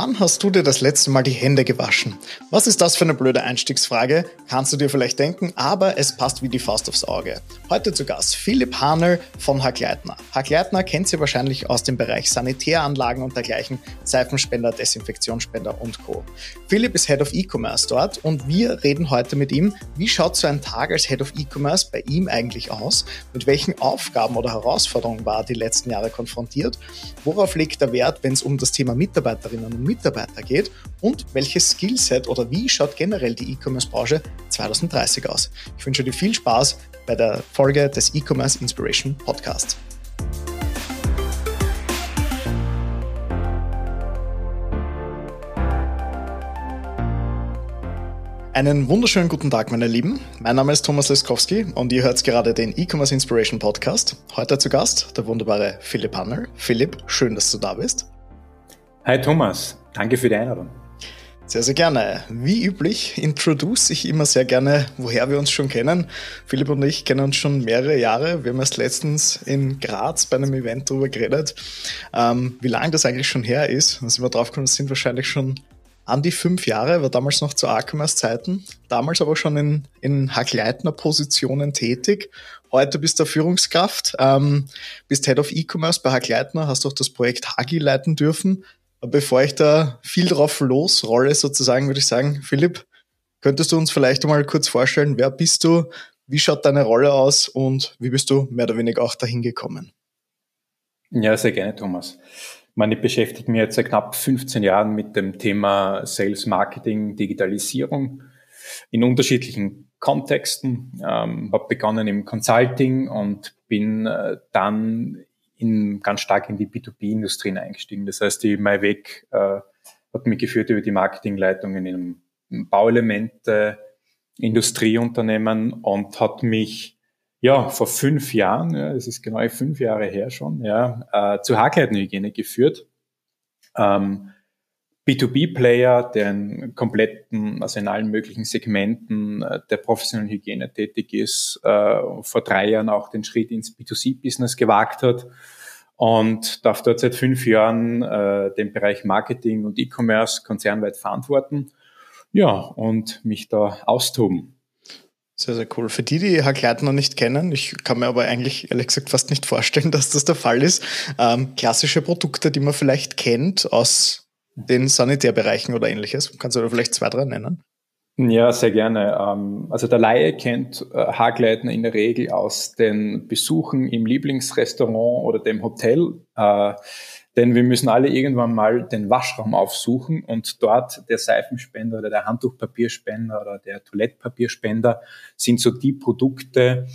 Wann hast du dir das letzte Mal die Hände gewaschen? Was ist das für eine blöde Einstiegsfrage? Kannst du dir vielleicht denken, aber es passt wie die Faust aufs Auge. Heute zu Gast Philipp Hanel von Hackleitner. Hackleitner kennt sie wahrscheinlich aus dem Bereich Sanitäranlagen und dergleichen, Seifenspender, Desinfektionsspender und Co. Philipp ist Head of E-Commerce dort und wir reden heute mit ihm, wie schaut so ein Tag als Head of E-Commerce bei ihm eigentlich aus? Mit welchen Aufgaben oder Herausforderungen war er die letzten Jahre konfrontiert? Worauf legt er Wert, wenn es um das Thema Mitarbeiterinnen und Mitarbeiter geht und welches Skillset oder wie schaut generell die E-Commerce-Branche 2030 aus. Ich wünsche dir viel Spaß bei der Folge des E-Commerce Inspiration Podcasts. Einen wunderschönen guten Tag, meine Lieben. Mein Name ist Thomas Leskowski und ihr hört gerade den E-Commerce Inspiration Podcast. Heute zu Gast der wunderbare Philipp Hanner. Philipp, schön, dass du da bist. Hi Thomas, danke für die Einladung. Sehr, sehr gerne. Wie üblich introduce ich immer sehr gerne, woher wir uns schon kennen. Philipp und ich kennen uns schon mehrere Jahre. Wir haben erst letztens in Graz bei einem Event darüber geredet, ähm, wie lange das eigentlich schon her ist. Da sind wir draufgekommen, das sind wahrscheinlich schon an die fünf Jahre, war damals noch zu Archemers Zeiten, damals aber schon in, in Hackleitner-Positionen tätig. Heute bist du Führungskraft, ähm, bist Head of E-Commerce bei Hackleitner, hast auch das Projekt Hagi leiten dürfen. Bevor ich da viel drauf losrolle, sozusagen, würde ich sagen, Philipp, könntest du uns vielleicht mal kurz vorstellen, wer bist du, wie schaut deine Rolle aus und wie bist du mehr oder weniger auch dahin gekommen? Ja, sehr gerne, Thomas. Ich meine, ich beschäftige mich jetzt seit knapp 15 Jahren mit dem Thema Sales Marketing, Digitalisierung in unterschiedlichen Kontexten. Ähm, habe begonnen im Consulting und bin äh, dann in, ganz stark in die B2B-Industrien eingestiegen. Das heißt, die mein Weg äh, hat mich geführt über die Marketingleitungen in einem Bauelemente, Industrieunternehmen und hat mich ja vor fünf Jahren, ja, das ist genau fünf Jahre her schon, ja, äh, zur Haarkleidungshygiene geführt. Ähm, B2B-Player, der in kompletten, also in allen möglichen Segmenten äh, der professionellen Hygiene tätig ist, äh, vor drei Jahren auch den Schritt ins B2C-Business gewagt hat und darf dort seit fünf Jahren äh, den Bereich Marketing und E-Commerce konzernweit verantworten. Ja, und mich da austoben. Sehr, sehr cool. Für die, die Herr Kleid noch nicht kennen, ich kann mir aber eigentlich ehrlich gesagt fast nicht vorstellen, dass das der Fall ist. Ähm, klassische Produkte, die man vielleicht kennt aus den Sanitärbereichen oder ähnliches. Kannst du da vielleicht zwei, drei nennen? Ja, sehr gerne. Ähm, also der Laie kennt äh, Haargleiten in der Regel aus den Besuchen im Lieblingsrestaurant oder dem Hotel. Äh, denn wir müssen alle irgendwann mal den Waschraum aufsuchen und dort der Seifenspender oder der Handtuchpapierspender oder der Toilettpapierspender sind so die Produkte,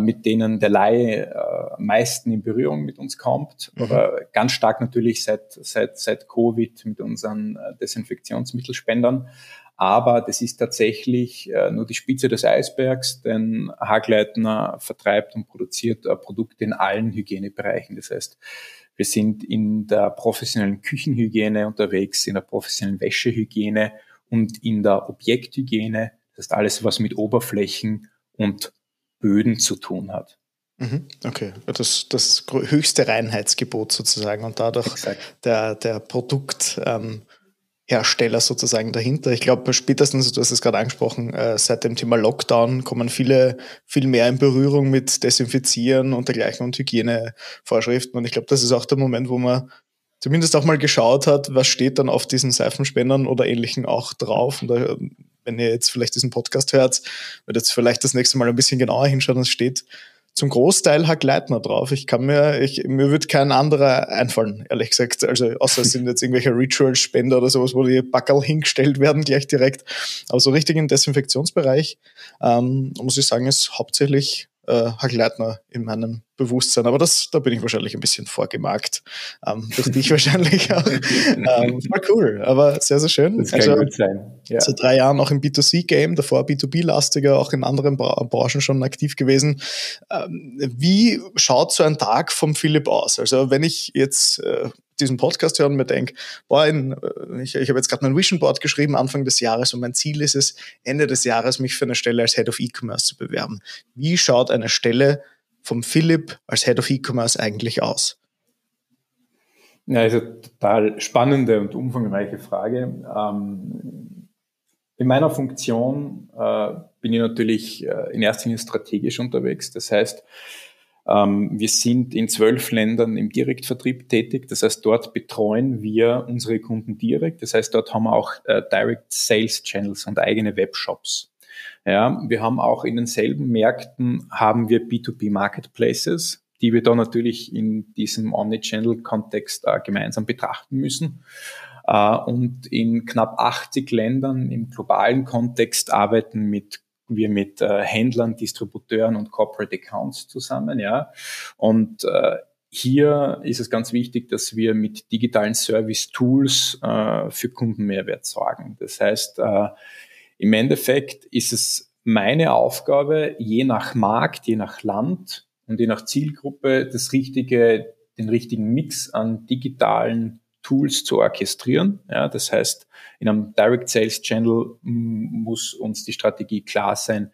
mit denen der Laie äh, am meisten in Berührung mit uns kommt. Mhm. Oder ganz stark natürlich seit, seit, seit Covid mit unseren äh, Desinfektionsmittelspendern. Aber das ist tatsächlich nur die Spitze des Eisbergs, denn Hagleitner vertreibt und produziert Produkte in allen Hygienebereichen. Das heißt, wir sind in der professionellen Küchenhygiene unterwegs, in der professionellen Wäschehygiene und in der Objekthygiene. Das heißt, alles, was mit Oberflächen und Böden zu tun hat. Mhm. Okay, das, das höchste Reinheitsgebot sozusagen und dadurch der, der Produkthersteller ähm, sozusagen dahinter. Ich glaube, spätestens, du hast es gerade angesprochen, äh, seit dem Thema Lockdown kommen viele viel mehr in Berührung mit Desinfizieren und dergleichen und Hygienevorschriften. Und ich glaube, das ist auch der Moment, wo man zumindest auch mal geschaut hat, was steht dann auf diesen Seifenspendern oder ähnlichen auch drauf. Und da wenn ihr jetzt vielleicht diesen Podcast hört, wird jetzt vielleicht das nächste Mal ein bisschen genauer hinschauen, es steht zum Großteil Hack Leitner drauf. Ich kann mir, ich, mir wird kein anderer einfallen, ehrlich gesagt. Also, außer es sind jetzt irgendwelche Ritual-Spender oder sowas, wo die Backel hingestellt werden, gleich direkt. Aber so richtig im Desinfektionsbereich, ähm, muss ich sagen, ist hauptsächlich äh, Hagleitner in meinem Bewusstsein. Aber das, da bin ich wahrscheinlich ein bisschen vorgemarkt. Ähm, durch dich wahrscheinlich auch. Ähm, voll cool, aber sehr, sehr schön. Das kann also, gut sein. Ja. Seit drei Jahren auch im B2C-Game, davor B2B-lastiger, auch in anderen Bra Branchen schon aktiv gewesen. Ähm, wie schaut so ein Tag vom Philipp aus? Also wenn ich jetzt äh, diesen Podcast hören und mir denke, boah, äh, ich, ich habe jetzt gerade mein Vision Board geschrieben Anfang des Jahres und mein Ziel ist es, Ende des Jahres mich für eine Stelle als Head of E-Commerce zu bewerben. Wie schaut eine Stelle vom Philipp als Head of E-Commerce eigentlich aus? Ja, also total spannende und umfangreiche Frage. Ähm, in meiner Funktion äh, bin ich natürlich äh, in erster Linie strategisch unterwegs. Das heißt, wir sind in zwölf Ländern im Direktvertrieb tätig. Das heißt, dort betreuen wir unsere Kunden direkt. Das heißt, dort haben wir auch äh, Direct Sales Channels und eigene Webshops. Ja, wir haben auch in denselben Märkten haben wir B2B Marketplaces, die wir da natürlich in diesem Omnichannel-Kontext äh, gemeinsam betrachten müssen. Äh, und in knapp 80 Ländern im globalen Kontext arbeiten mit wir mit äh, Händlern, Distributeuren und Corporate Accounts zusammen, ja. Und äh, hier ist es ganz wichtig, dass wir mit digitalen Service-Tools äh, für Kundenmehrwert sorgen. Das heißt, äh, im Endeffekt ist es meine Aufgabe, je nach Markt, je nach Land und je nach Zielgruppe das richtige, den richtigen Mix an digitalen Tools zu orchestrieren. Ja, das heißt, in einem Direct Sales Channel muss uns die Strategie klar sein,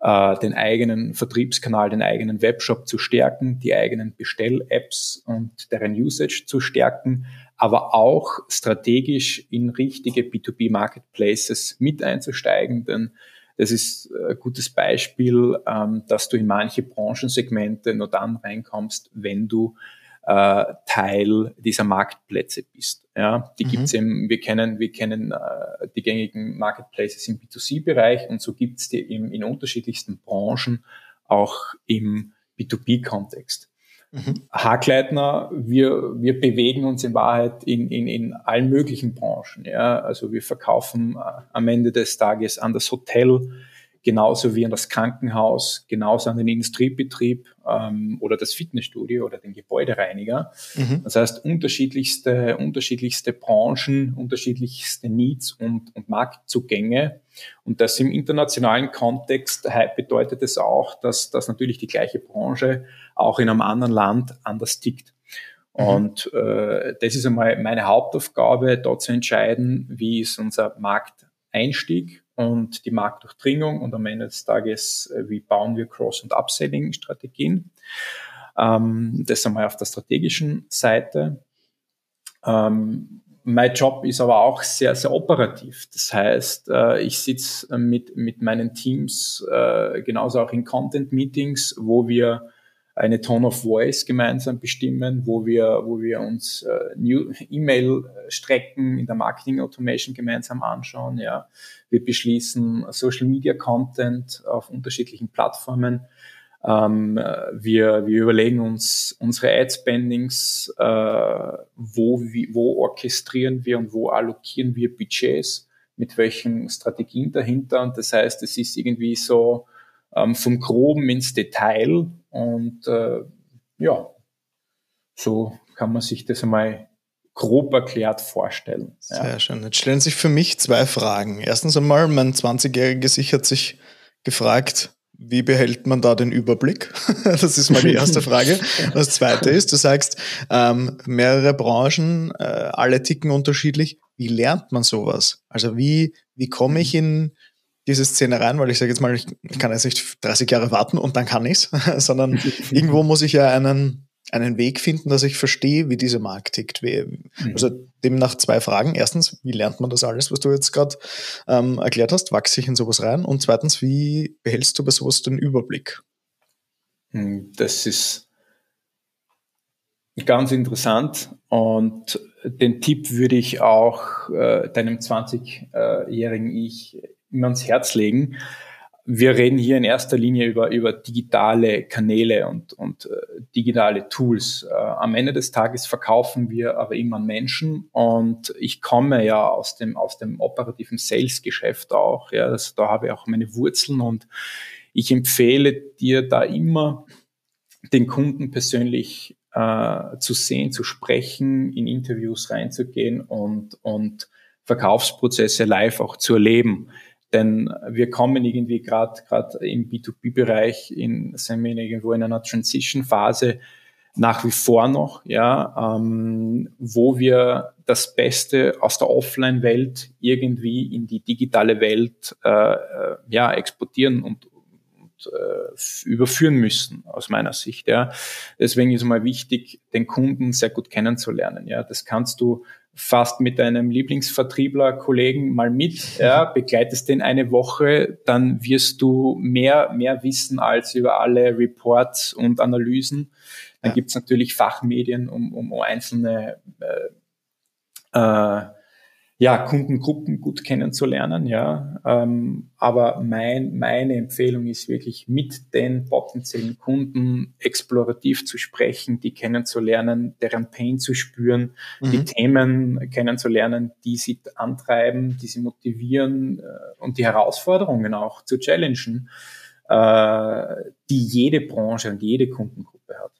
äh, den eigenen Vertriebskanal, den eigenen Webshop zu stärken, die eigenen Bestell-Apps und deren Usage zu stärken, aber auch strategisch in richtige B2B-Marketplaces mit einzusteigen, denn das ist ein gutes Beispiel, ähm, dass du in manche Branchensegmente nur dann reinkommst, wenn du äh, Teil dieser Marktplätze bist. Ja, die mhm. gibt's eben, wir kennen, wir kennen äh, die gängigen Marketplaces im B2C-Bereich und so gibt's die im, in unterschiedlichsten Branchen auch im B2B-Kontext. Mhm. Haarkleidner, wir, wir bewegen uns in Wahrheit in, in, in allen möglichen Branchen. Ja? Also wir verkaufen äh, am Ende des Tages an das Hotel, genauso wie an das Krankenhaus, genauso an den Industriebetrieb ähm, oder das Fitnessstudio oder den Gebäudereiniger. Mhm. Das heißt, unterschiedlichste, unterschiedlichste Branchen, unterschiedlichste Needs und, und Marktzugänge. Und das im internationalen Kontext bedeutet es auch, dass, dass natürlich die gleiche Branche auch in einem anderen Land anders tickt. Mhm. Und äh, das ist einmal meine Hauptaufgabe, dort zu entscheiden, wie ist unser Markteinstieg und die Marktdurchdringung und am Ende des Tages, äh, wie bauen wir Cross- und Upselling-Strategien. Ähm, das einmal auf der strategischen Seite. Ähm, mein Job ist aber auch sehr, sehr operativ. Das heißt, äh, ich sitze mit, mit meinen Teams äh, genauso auch in Content-Meetings, wo wir eine Tone of Voice gemeinsam bestimmen, wo wir, wo wir uns äh, E-Mail-Strecken in der Marketing Automation gemeinsam anschauen. Ja. Wir beschließen Social Media Content auf unterschiedlichen Plattformen. Ähm, wir, wir überlegen uns unsere Ad-Spendings, äh, wo, wie, wo orchestrieren wir und wo allokieren wir Budgets, mit welchen Strategien dahinter. Und das heißt, es ist irgendwie so ähm, vom Groben ins Detail und äh, ja, so kann man sich das einmal grob erklärt vorstellen. Sehr ja. schön. Jetzt stellen sich für mich zwei Fragen. Erstens einmal, mein 20-jähriger sich hat sich gefragt, wie behält man da den Überblick? das ist mal die erste Frage. Das zweite ist, du sagst, ähm, mehrere Branchen, äh, alle ticken unterschiedlich. Wie lernt man sowas? Also wie, wie komme ich in, diese Szene rein, weil ich sage jetzt mal, ich, kann jetzt nicht 30 Jahre warten und dann kann ich's, sondern irgendwo muss ich ja einen, einen Weg finden, dass ich verstehe, wie dieser Markt tickt. Mhm. also demnach zwei Fragen. Erstens, wie lernt man das alles, was du jetzt gerade ähm, erklärt hast? Wachse ich in sowas rein? Und zweitens, wie behältst du bei sowas den Überblick? Hm, das ist ganz interessant und den Tipp würde ich auch äh, deinem 20-jährigen Ich immer ans Herz legen. Wir reden hier in erster Linie über, über digitale Kanäle und, und äh, digitale Tools. Äh, am Ende des Tages verkaufen wir aber immer Menschen und ich komme ja aus dem, aus dem operativen Sales-Geschäft auch. Ja, das, da habe ich auch meine Wurzeln und ich empfehle dir da immer, den Kunden persönlich äh, zu sehen, zu sprechen, in Interviews reinzugehen und, und Verkaufsprozesse live auch zu erleben. Denn wir kommen irgendwie gerade gerade im B2B-Bereich in sind wir irgendwo in einer Transition-Phase nach wie vor noch, ja, ähm, wo wir das Beste aus der Offline-Welt irgendwie in die digitale Welt äh, äh ja exportieren und äh, überführen müssen, aus meiner Sicht. Ja. Deswegen ist es mal wichtig, den Kunden sehr gut kennenzulernen. Ja. Das kannst du fast mit deinem Lieblingsvertriebler, Kollegen mal mit, ja, begleitest den eine Woche, dann wirst du mehr, mehr wissen als über alle Reports und Analysen. Dann ja. gibt's natürlich Fachmedien, um, um einzelne äh, äh, ja, Kundengruppen gut kennenzulernen, ja. Ähm, aber mein, meine Empfehlung ist wirklich mit den potenziellen Kunden explorativ zu sprechen, die kennenzulernen, deren Pain zu spüren, mhm. die Themen kennenzulernen, die sie antreiben, die sie motivieren äh, und die Herausforderungen auch zu challengen, äh, die jede Branche und jede Kundengruppe hat.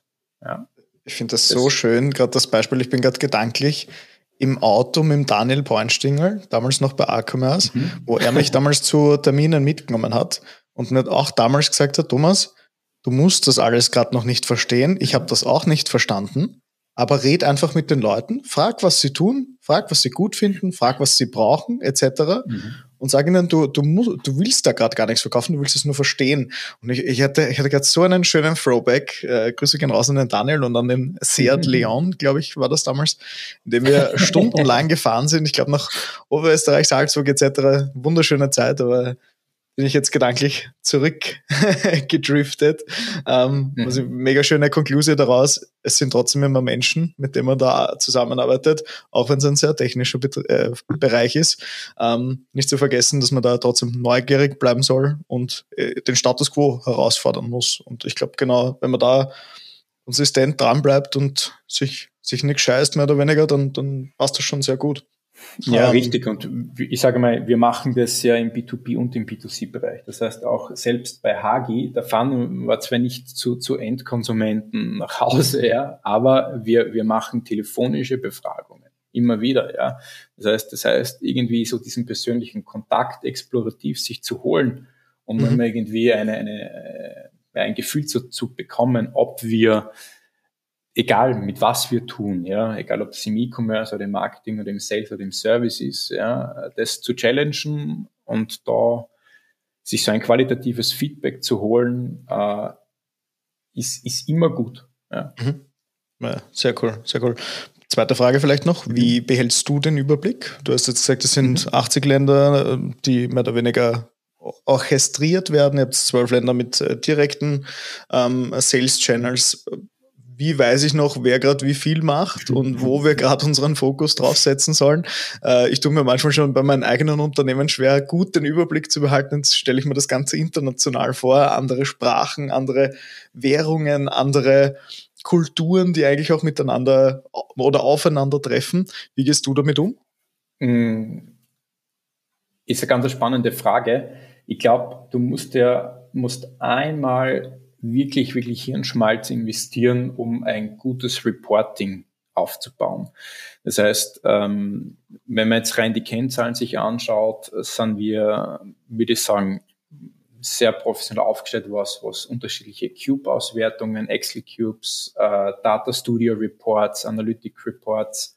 Ja. Ich finde das, das so schön, gerade das Beispiel, ich bin gerade gedanklich, im Auto mit Daniel Bornstingel, damals noch bei A-Commerce, mhm. wo er mich damals zu Terminen mitgenommen hat und mir auch damals gesagt hat, Thomas, du musst das alles gerade noch nicht verstehen. Ich habe das auch nicht verstanden, aber red einfach mit den Leuten, frag, was sie tun, frag, was sie gut finden, frag, was sie brauchen, etc. Mhm und sage ihnen, du, du, musst, du willst da gerade gar nichts verkaufen, du willst es nur verstehen. Und ich, ich hatte, ich hatte gerade so einen schönen Throwback, äh, Grüße gehen raus an den Daniel und an den Seat Leon, glaube ich, war das damals, in dem wir stundenlang gefahren sind. Ich glaube nach Oberösterreich, Salzburg etc. Wunderschöne Zeit, aber bin ich jetzt gedanklich zurückgedriftet. ähm, mhm. Also mega schöne Konklusion daraus. Es sind trotzdem immer Menschen, mit denen man da zusammenarbeitet, auch wenn es ein sehr technischer Bet äh, Bereich ist. Ähm, nicht zu vergessen, dass man da trotzdem neugierig bleiben soll und äh, den Status quo herausfordern muss. Und ich glaube, genau, wenn man da konsistent dran bleibt und sich, sich nicht scheißt, mehr oder weniger, dann, dann passt das schon sehr gut. Ja, ähm, richtig. Und ich sage mal, wir machen das ja im B2B und im B2C-Bereich. Das heißt auch selbst bei Hagi, da fahren wir zwar nicht zu, zu Endkonsumenten nach Hause, ja, aber wir, wir machen telefonische Befragungen immer wieder, ja. Das heißt, das heißt, irgendwie so diesen persönlichen Kontakt explorativ sich zu holen, um mhm. irgendwie eine, eine, äh, ein Gefühl zu, zu bekommen, ob wir egal mit was wir tun, ja, egal ob es im E-Commerce oder im Marketing oder im Sales oder im Service ist, ja, das zu challengen und da sich so ein qualitatives Feedback zu holen, äh, ist, ist immer gut. Ja. Mhm. ja. sehr cool, sehr cool. Zweite Frage vielleicht noch, wie mhm. behältst du den Überblick? Du hast jetzt gesagt, es sind mhm. 80 Länder, die mehr oder weniger orchestriert werden. Ihr habt zwölf Länder mit äh, direkten ähm, Sales Channels wie weiß ich noch, wer gerade wie viel macht und wo wir gerade unseren Fokus draufsetzen sollen. Äh, ich tue mir manchmal schon bei meinen eigenen Unternehmen schwer, gut den Überblick zu behalten. Jetzt stelle ich mir das Ganze international vor, andere Sprachen, andere Währungen, andere Kulturen, die eigentlich auch miteinander oder aufeinander treffen. Wie gehst du damit um? Mm, ist eine ganz spannende Frage. Ich glaube, du musst ja musst einmal wirklich, wirklich Hirnschmalz investieren, um ein gutes Reporting aufzubauen. Das heißt, ähm, wenn man jetzt rein die Kennzahlen sich anschaut, sind wir, würde ich sagen, sehr professionell aufgestellt, was, was unterschiedliche Cube-Auswertungen, Excel-Cubes, äh, Data Studio Reports, Analytic Reports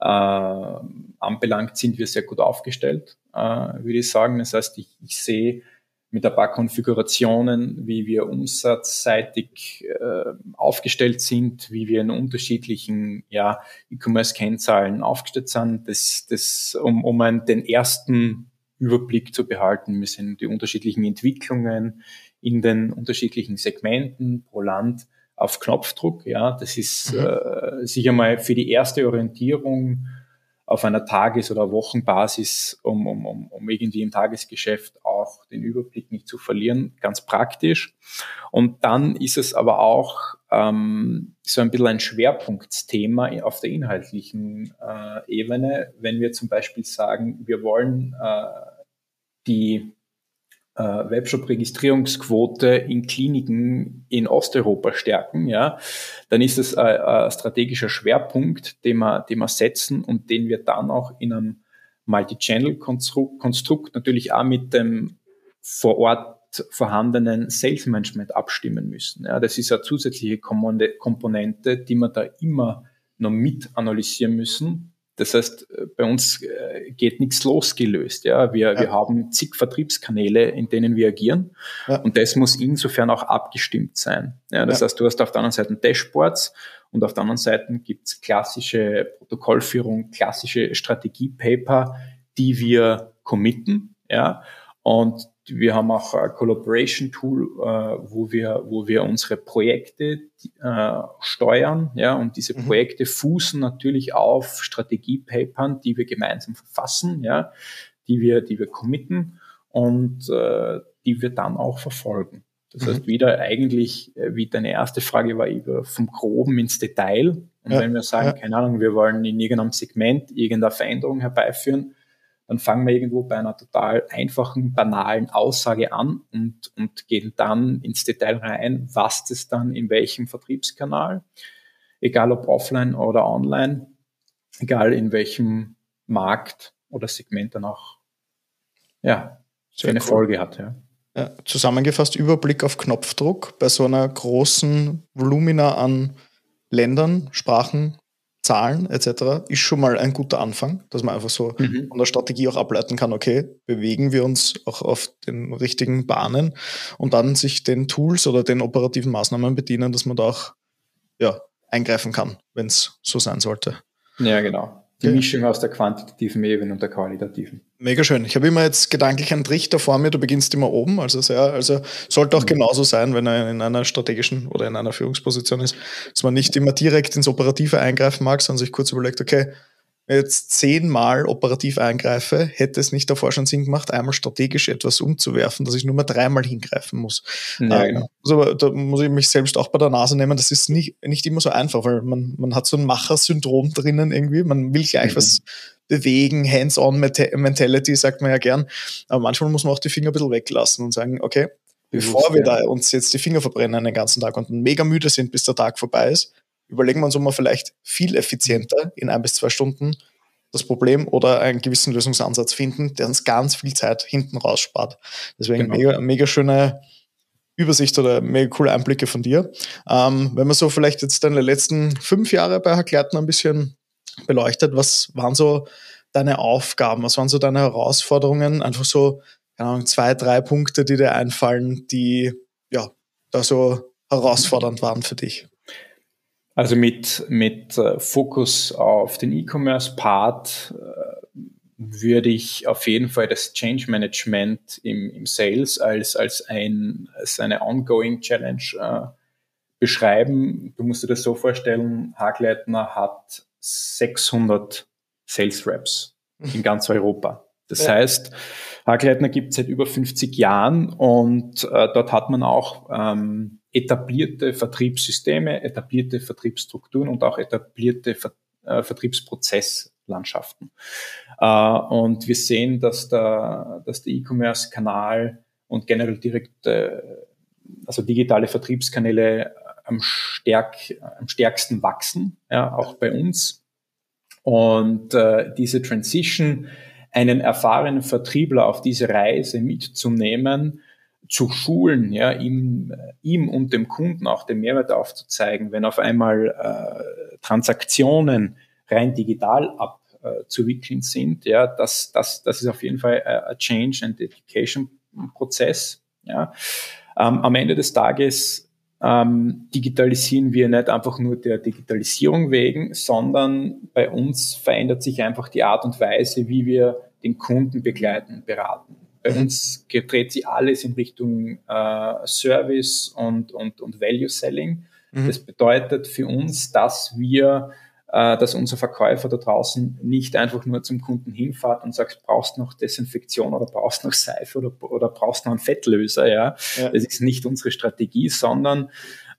äh, anbelangt, sind wir sehr gut aufgestellt, äh, würde ich sagen. Das heißt, ich, ich sehe mit ein paar Konfigurationen, wie wir umsatzseitig äh, aufgestellt sind, wie wir in unterschiedlichen ja, E-Commerce-Kennzahlen aufgestellt sind, das, das, um, um einen, den ersten Überblick zu behalten. Wir sind die unterschiedlichen Entwicklungen in den unterschiedlichen Segmenten pro Land auf Knopfdruck. Ja, das ist mhm. äh, sicher mal für die erste Orientierung auf einer Tages- oder Wochenbasis, um, um, um, um irgendwie im Tagesgeschäft auch den Überblick nicht zu verlieren, ganz praktisch. Und dann ist es aber auch ähm, so ein bisschen ein Schwerpunktsthema auf der inhaltlichen äh, Ebene, wenn wir zum Beispiel sagen, wir wollen äh, die äh, Webshop-Registrierungsquote in Kliniken in Osteuropa stärken, ja, dann ist es ein, ein strategischer Schwerpunkt, den wir, den wir setzen und den wir dann auch in einem Multi-Channel-Konstrukt natürlich auch mit dem vor Ort vorhandenen Sales Management abstimmen müssen. Ja, das ist eine zusätzliche Komponente, die wir da immer noch mit analysieren müssen, Das heißt, bei uns äh, geht nichts losgelöst. Ja? Wir, ja. wir haben zig Vertriebskanäle, in denen wir agieren. Ja. Und das muss insofern auch abgestimmt sein. Ja, das ja. heißt, du hast auf der anderen Seite Dashboards und auf der anderen Seite gibt's klassische Protokollführung, klassische Strategiepaper, die wir committen. Ja? Und wir haben auch ein Collaboration Tool, äh, wo wir, wo wir unsere Projekte äh, steuern, ja, und diese mhm. Projekte fußen natürlich auf Strategiepapern, die wir gemeinsam verfassen, ja, die wir, die wir committen und äh, die wir dann auch verfolgen. Das mhm. heißt, wieder eigentlich, äh, wie deine erste Frage war, über vom Groben ins Detail. Und ja, wenn wir sagen, ja. keine Ahnung, wir wollen in irgendeinem Segment irgendeine Veränderung herbeiführen, dann fangen wir irgendwo bei einer total einfachen, banalen Aussage an und, und gehen dann ins Detail rein, was das dann in welchem Vertriebskanal, egal ob offline oder online, egal in welchem Markt oder Segment dann auch ja, Sehr eine cool. Folge hat. Ja. Ja, zusammengefasst Überblick auf Knopfdruck bei so einer großen Volumina an Ländern, Sprachen, Zahlen etc. ist schon mal ein guter Anfang, dass man einfach so mhm. von der Strategie auch ableiten kann, okay, bewegen wir uns auch auf den richtigen Bahnen und dann sich den Tools oder den operativen Maßnahmen bedienen, dass man da auch ja, eingreifen kann, wenn es so sein sollte. Ja, genau. Die okay. Mischung aus der quantitativen Ebene und der qualitativen. Mega schön. Ich habe immer jetzt gedanklich einen Trichter vor mir, du beginnst immer oben, also sehr, also sollte auch mhm. genauso sein, wenn er in einer strategischen oder in einer Führungsposition ist, dass man nicht immer direkt ins Operative eingreifen mag, sondern sich kurz überlegt, okay, jetzt zehnmal operativ eingreife, hätte es nicht davor schon Sinn gemacht, einmal strategisch etwas umzuwerfen, dass ich nur mal dreimal hingreifen muss. Ja, ähm, genau. also, da muss ich mich selbst auch bei der Nase nehmen. Das ist nicht, nicht immer so einfach, weil man, man hat so ein Macher-Syndrom drinnen irgendwie. Man will gleich mhm. was bewegen, Hands-on-Mentality, sagt man ja gern. Aber manchmal muss man auch die Finger ein bisschen weglassen und sagen, okay, bevor wir da uns jetzt die Finger verbrennen den ganzen Tag und mega müde sind, bis der Tag vorbei ist, überlegen wir uns, ob wir vielleicht viel effizienter in ein bis zwei Stunden das Problem oder einen gewissen Lösungsansatz finden, der uns ganz viel Zeit hinten rausspart. Deswegen genau. mega, mega schöne Übersicht oder mega coole Einblicke von dir. Ähm, wenn man so vielleicht jetzt deine letzten fünf Jahre bei Herr Gleitner ein bisschen beleuchtet, was waren so deine Aufgaben, was waren so deine Herausforderungen? Einfach so, keine Ahnung, zwei, drei Punkte, die dir einfallen, die ja da so herausfordernd waren für dich. Also mit, mit äh, Fokus auf den E-Commerce-Part äh, würde ich auf jeden Fall das Change Management im, im Sales als, als, ein, als eine ongoing Challenge äh, beschreiben. Du musst dir das so vorstellen, Hagleitner hat 600 Sales Reps in ganz Europa. Das ja. heißt, Hagleitner gibt es seit über 50 Jahren und äh, dort hat man auch ähm, etablierte Vertriebssysteme, etablierte Vertriebsstrukturen und auch etablierte Ver äh, Vertriebsprozesslandschaften. Äh, und wir sehen, dass der, dass der E-Commerce-Kanal und generell direkte, also digitale Vertriebskanäle am, stärk, am stärksten wachsen, ja, auch bei uns. Und äh, diese Transition, einen erfahrenen Vertriebler auf diese Reise mitzunehmen, zu schulen, ja, ihm, ihm und dem Kunden auch den Mehrwert aufzuzeigen, wenn auf einmal äh, Transaktionen rein digital abzuwickeln sind, ja, das, das, das ist auf jeden Fall ein Change and Education Prozess, ja. Ähm, am Ende des Tages ähm, digitalisieren wir nicht einfach nur der Digitalisierung wegen, sondern bei uns verändert sich einfach die Art und Weise, wie wir den Kunden begleiten, beraten. Bei uns dreht sich alles in Richtung äh, Service und, und, und Value Selling. Mhm. Das bedeutet für uns, dass wir, dass unser Verkäufer da draußen nicht einfach nur zum Kunden hinfahrt und sagt, brauchst noch Desinfektion oder brauchst noch Seife oder, oder brauchst noch einen Fettlöser. Ja? ja. Das ist nicht unsere Strategie, sondern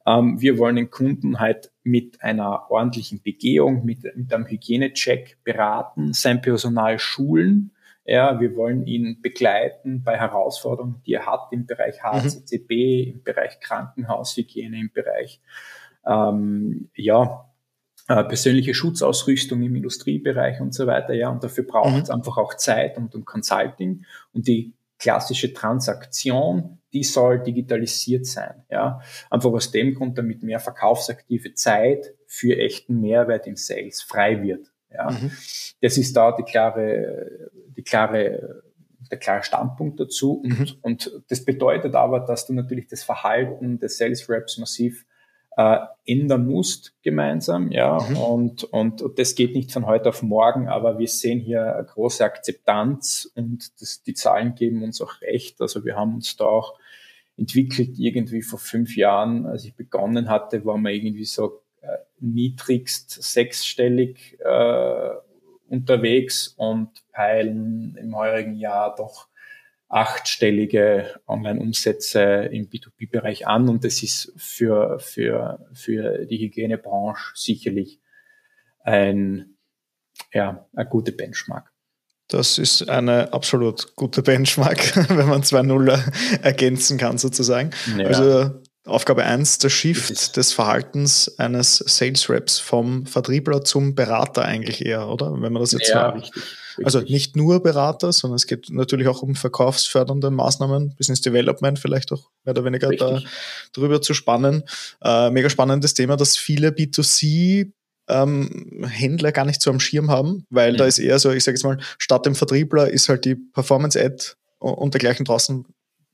ähm, wir wollen den Kunden halt mit einer ordentlichen Begehung, mit, mit einem Hygienecheck beraten, sein Personal schulen ja, wir wollen ihn begleiten bei Herausforderungen, die er hat im Bereich HCCP, mhm. im Bereich Krankenhaushygiene, im Bereich ähm, ja, äh, persönliche Schutzausrüstung im Industriebereich und so weiter. Ja, und dafür braucht mhm. es einfach auch Zeit und, und Consulting. Und die klassische Transaktion, die soll digitalisiert sein. Ja, einfach aus dem Grund, damit mehr verkaufsaktive Zeit für echten Mehrwert im Sales frei wird. Ja. Mhm. Das ist da die klare, die klare, der klare Standpunkt dazu. Und, mhm. und das bedeutet aber, dass du natürlich das Verhalten des Sales Reps massiv äh, ändern musst gemeinsam, ja, mhm. und, und, und das geht nicht von heute auf morgen, aber wir sehen hier eine große Akzeptanz und das, die Zahlen geben uns auch recht. Also wir haben uns da auch entwickelt irgendwie vor fünf Jahren, als ich begonnen hatte, waren wir irgendwie so äh, niedrigst sechsstellig äh, unterwegs und peilen im heurigen Jahr doch achtstellige Online-Umsätze im B2B-Bereich an und das ist für, für, für die Hygienebranche sicherlich ein, ja, eine gute Benchmark. Das ist eine absolut gute Benchmark, wenn man zwei Nuller ergänzen kann sozusagen. Ja. Also Aufgabe 1, der Shift des Verhaltens eines Sales Reps vom Vertriebler zum Berater eigentlich eher, oder? Wenn man das jetzt ja, richtig, richtig. Also nicht nur Berater, sondern es geht natürlich auch um verkaufsfördernde Maßnahmen, Business Development vielleicht auch mehr oder weniger da drüber zu spannen. Äh, mega spannendes Thema, das viele B2C ähm, Händler gar nicht so am Schirm haben, weil mhm. da ist eher so, ich sage jetzt mal, statt dem Vertriebler ist halt die Performance-Ad und dergleichen draußen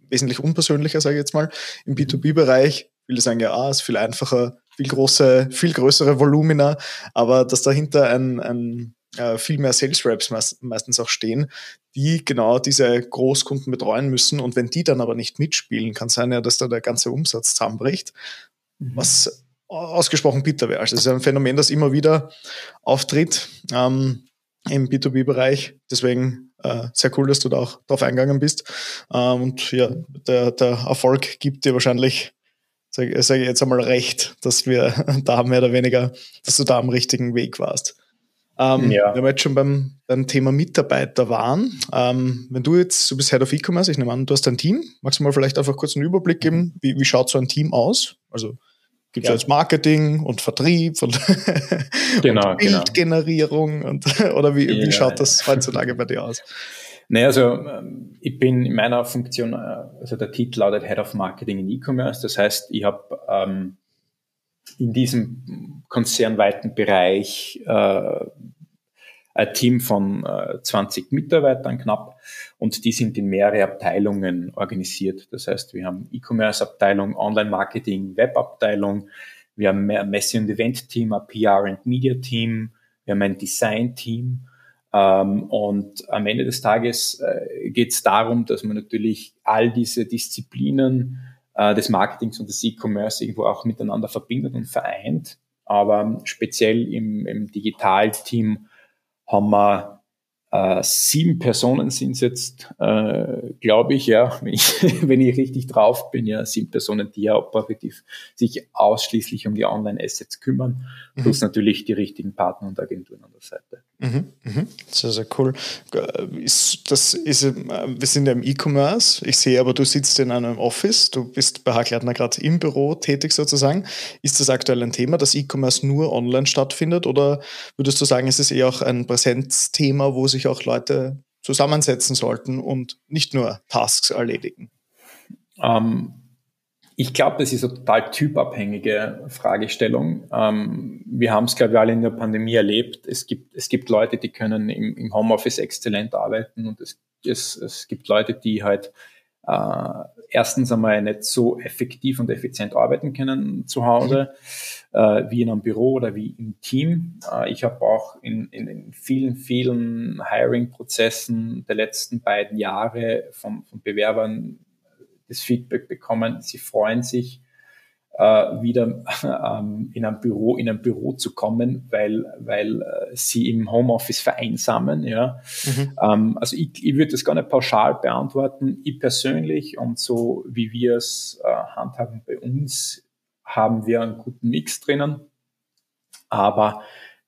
wesentlich unpersönlicher, sage ich jetzt mal. Im B2B-Bereich will ich sagen, ja, ah, ist viel einfacher, viel große, viel größere Volumina, aber dass dahinter ein, ein äh, viel mehr Sales Reps meist, meistens auch stehen, die genau diese Großkunden betreuen müssen. Und wenn die dann aber nicht mitspielen, kann sein ja, dass da der ganze Umsatz zusammenbricht, mhm. was ausgesprochen bitter wäre. Also es ist ein Phänomen, das immer wieder auftritt ähm, im B2B-Bereich. Deswegen äh, sehr cool, dass du da auch drauf eingegangen bist. Ähm, und ja, der, der Erfolg gibt dir wahrscheinlich, sage sag ich jetzt einmal recht, dass wir da mehr oder weniger, dass du da am richtigen Weg warst. Ähm, ja. Wenn wir jetzt schon beim, beim Thema Mitarbeiter waren, ähm, wenn du jetzt, du bist Head of E-Commerce, ich nehme an, du hast ein Team, magst du mal vielleicht einfach kurz einen Überblick geben, wie, wie schaut so ein Team aus? Also gibt es ja. jetzt Marketing und Vertrieb und, genau, und genau. Bildgenerierung genau. und oder wie, ja, wie schaut das heutzutage bei dir aus? Naja, also ähm, ich bin in meiner Funktion, äh, also der Titel lautet Head of Marketing in E-Commerce. Das heißt, ich habe ähm, in diesem konzernweiten Bereich äh, ein Team von äh, 20 Mitarbeitern knapp und die sind in mehrere Abteilungen organisiert. Das heißt, wir haben E-Commerce-Abteilung, Online-Marketing, Web-Abteilung, wir haben ein Messe- und Event-Team, ein PR- und Media-Team, wir haben ein Design-Team ähm, und am Ende des Tages äh, geht es darum, dass man natürlich all diese Disziplinen äh, des Marketings und des E-Commerce irgendwo auch miteinander verbindet und vereint. Aber speziell im, im Digital-Team haben wir äh, sieben Personen sind es jetzt, äh, glaube ich, ja, wenn ich, wenn ich richtig drauf bin, ja, sieben Personen, die ja operativ sich ausschließlich um die Online-Assets kümmern, mhm. plus natürlich die richtigen Partner und Agenturen an der Seite. Mhm, mhm. Sehr, sehr cool. Äh, ist, das ist, äh, wir sind ja im E-Commerce. Ich sehe aber, du sitzt in einem Office. Du bist bei Hackleitner gerade im Büro tätig sozusagen. Ist das aktuell ein Thema, dass E-Commerce nur online stattfindet? Oder würdest du sagen, ist es eher auch ein Präsenzthema, wo sich auch Leute zusammensetzen sollten und nicht nur Tasks erledigen? Ähm, ich glaube, das ist eine total typabhängige Fragestellung. Ähm, wir haben es, glaube ich, alle in der Pandemie erlebt. Es gibt, es gibt Leute, die können im, im Homeoffice exzellent arbeiten und es, es, es gibt Leute, die halt äh, erstens einmal nicht so effektiv und effizient arbeiten können zu Hause, äh, wie in einem Büro oder wie im Team. Äh, ich habe auch in, in, in, vielen, vielen Hiring-Prozessen der letzten beiden Jahre von, von Bewerbern das Feedback bekommen, sie freuen sich, wieder ähm, in ein Büro, in ein Büro zu kommen, weil, weil äh, sie im Homeoffice vereinsamen. Ja. Mhm. Ähm, also ich, ich würde das gar nicht pauschal beantworten. Ich persönlich und so wie wir es äh, handhaben bei uns, haben wir einen guten Mix drinnen. Aber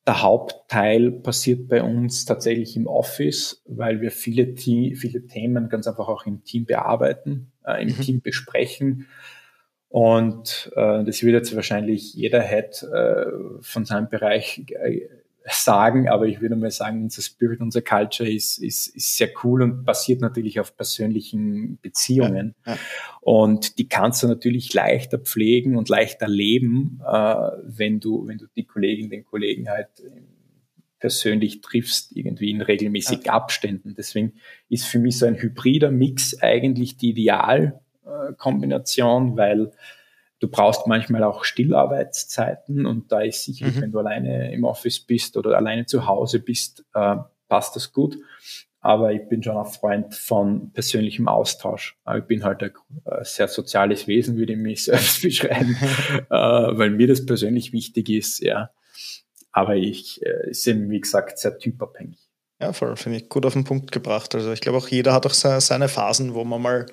der Hauptteil passiert bei uns tatsächlich im Office, weil wir viele, viele Themen ganz einfach auch im Team bearbeiten, äh, im mhm. Team besprechen. Und äh, das wird jetzt wahrscheinlich jeder Head äh, von seinem Bereich äh, sagen, aber ich würde mal sagen, unser Spirit, unser Culture ist, ist, ist sehr cool und basiert natürlich auf persönlichen Beziehungen. Ja, ja. Und die kannst du natürlich leichter pflegen und leichter leben, äh, wenn du, wenn du die Kollegin, den Kollegen halt persönlich triffst, irgendwie in regelmäßigen ja. Abständen. Deswegen ist für mich so ein hybrider Mix eigentlich die Idealkombination, weil du brauchst manchmal auch Stillarbeitszeiten und da ist sicherlich, mhm. wenn du alleine im Office bist oder alleine zu Hause bist, äh, passt das gut. Aber ich bin schon ein Freund von persönlichem Austausch. Ich bin halt ein äh, sehr soziales Wesen, würde ich mich selbst beschreiben, äh, weil mir das persönlich wichtig ist, ja. Aber ich äh, ist eben, wie gesagt, sehr typabhängig. Ja, voll, finde ich gut auf den Punkt gebracht. Also ich glaube auch jeder hat auch seine Phasen, wo man mal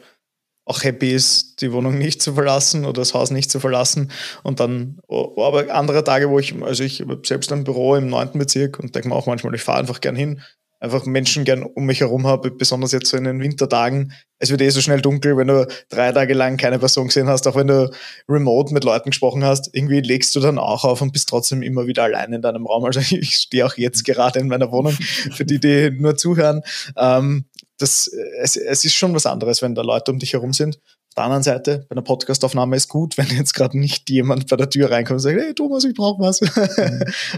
auch happy ist, die Wohnung nicht zu verlassen oder das Haus nicht zu verlassen. Und dann, aber andere Tage, wo ich, also ich selbst ein Büro im neunten Bezirk und denke mir auch manchmal, ich fahre einfach gern hin, einfach Menschen gern um mich herum habe, besonders jetzt so in den Wintertagen. Es wird eh so schnell dunkel, wenn du drei Tage lang keine Person gesehen hast, auch wenn du remote mit Leuten gesprochen hast, irgendwie legst du dann auch auf und bist trotzdem immer wieder allein in deinem Raum. Also ich stehe auch jetzt gerade in meiner Wohnung, für die, die nur zuhören. Ähm, das, es, es ist schon was anderes, wenn da Leute um dich herum sind. Auf der anderen Seite, bei einer Podcastaufnahme ist gut, wenn jetzt gerade nicht jemand bei der Tür reinkommt und sagt, hey Thomas, ich brauche was. Mhm,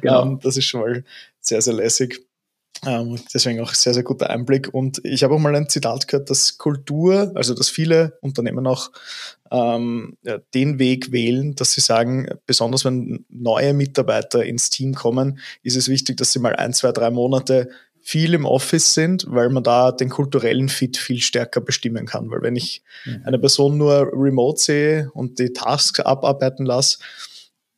genau. um, ähm, das ist schon mal sehr, sehr lässig. Um, ähm, deswegen auch sehr, sehr guter Einblick. Und ich habe auch mal ein Zitat gehört, dass Kultur, also dass viele Unternehmen auch ähm, ja, den Weg wählen, dass sie sagen, besonders wenn neue Mitarbeiter ins Team kommen, ist es wichtig, dass sie mal ein, zwei, drei Monate viel im Office sind, weil man da den kulturellen Fit viel stärker bestimmen kann. Weil wenn ich mhm. eine Person nur remote sehe und die Tasks abarbeiten lasse,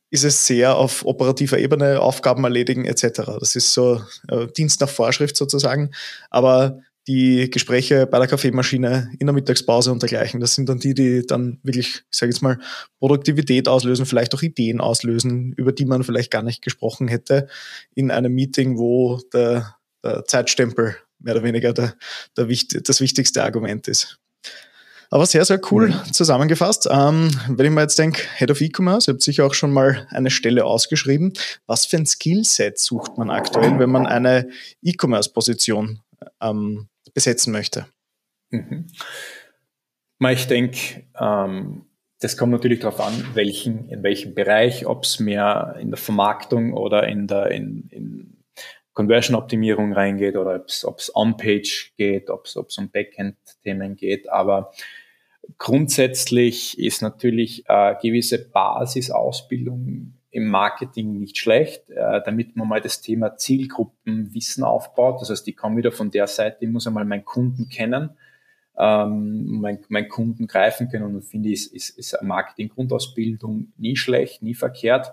ist es sehr auf operativer Ebene Aufgaben erledigen etc. Das ist so äh, Dienst nach Vorschrift sozusagen. Aber die Gespräche bei der Kaffeemaschine in der Mittagspause und dergleichen, das sind dann die, die dann wirklich, ich sage jetzt mal, Produktivität auslösen, vielleicht auch Ideen auslösen, über die man vielleicht gar nicht gesprochen hätte in einem Meeting, wo der der Zeitstempel mehr oder weniger der, der, das wichtigste Argument ist. Aber sehr, sehr cool mhm. zusammengefasst. Ähm, wenn ich mir jetzt denke, Head of E-Commerce, ihr habt sicher auch schon mal eine Stelle ausgeschrieben. Was für ein Skillset sucht man aktuell, wenn man eine E-Commerce-Position ähm, besetzen möchte? Mhm. Ich denke, ähm, das kommt natürlich darauf an, welchen, in welchem Bereich, ob es mehr in der Vermarktung oder in der in, in Conversion-Optimierung reingeht oder ob es On-Page geht, ob es um Backend-Themen geht. Aber grundsätzlich ist natürlich äh, gewisse Basisausbildung im Marketing nicht schlecht, äh, damit man mal das Thema Zielgruppenwissen aufbaut. Das heißt, ich komme wieder von der Seite, ich muss einmal meinen Kunden kennen, ähm, mein, mein Kunden greifen können und finde ich, ist, ist Marketing-Grundausbildung nie schlecht, nie verkehrt.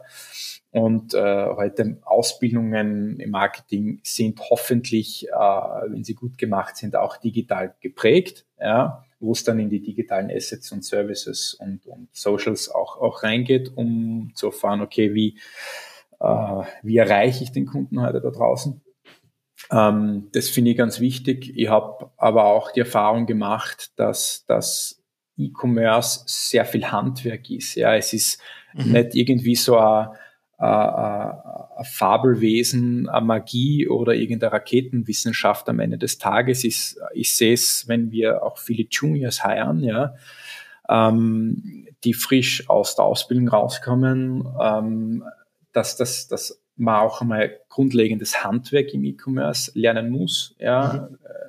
Und äh, heute Ausbildungen im Marketing sind hoffentlich, äh, wenn sie gut gemacht sind, auch digital geprägt, ja, wo es dann in die digitalen Assets und Services und, und Socials auch, auch reingeht, um zu erfahren, okay, wie, äh, wie erreiche ich den Kunden heute da draußen. Ähm, das finde ich ganz wichtig. Ich habe aber auch die Erfahrung gemacht, dass das E-Commerce sehr viel Handwerk ist. Ja, es ist mhm. nicht irgendwie so ein ein Fabelwesen, eine Magie oder irgendeine Raketenwissenschaft am Ende des Tages ist, ich sehe es, wenn wir auch viele Juniors heiren, ja, ähm, die frisch aus der Ausbildung rauskommen, ähm, dass, dass, dass man auch einmal grundlegendes Handwerk im E-Commerce lernen muss, ja. Mhm. Äh,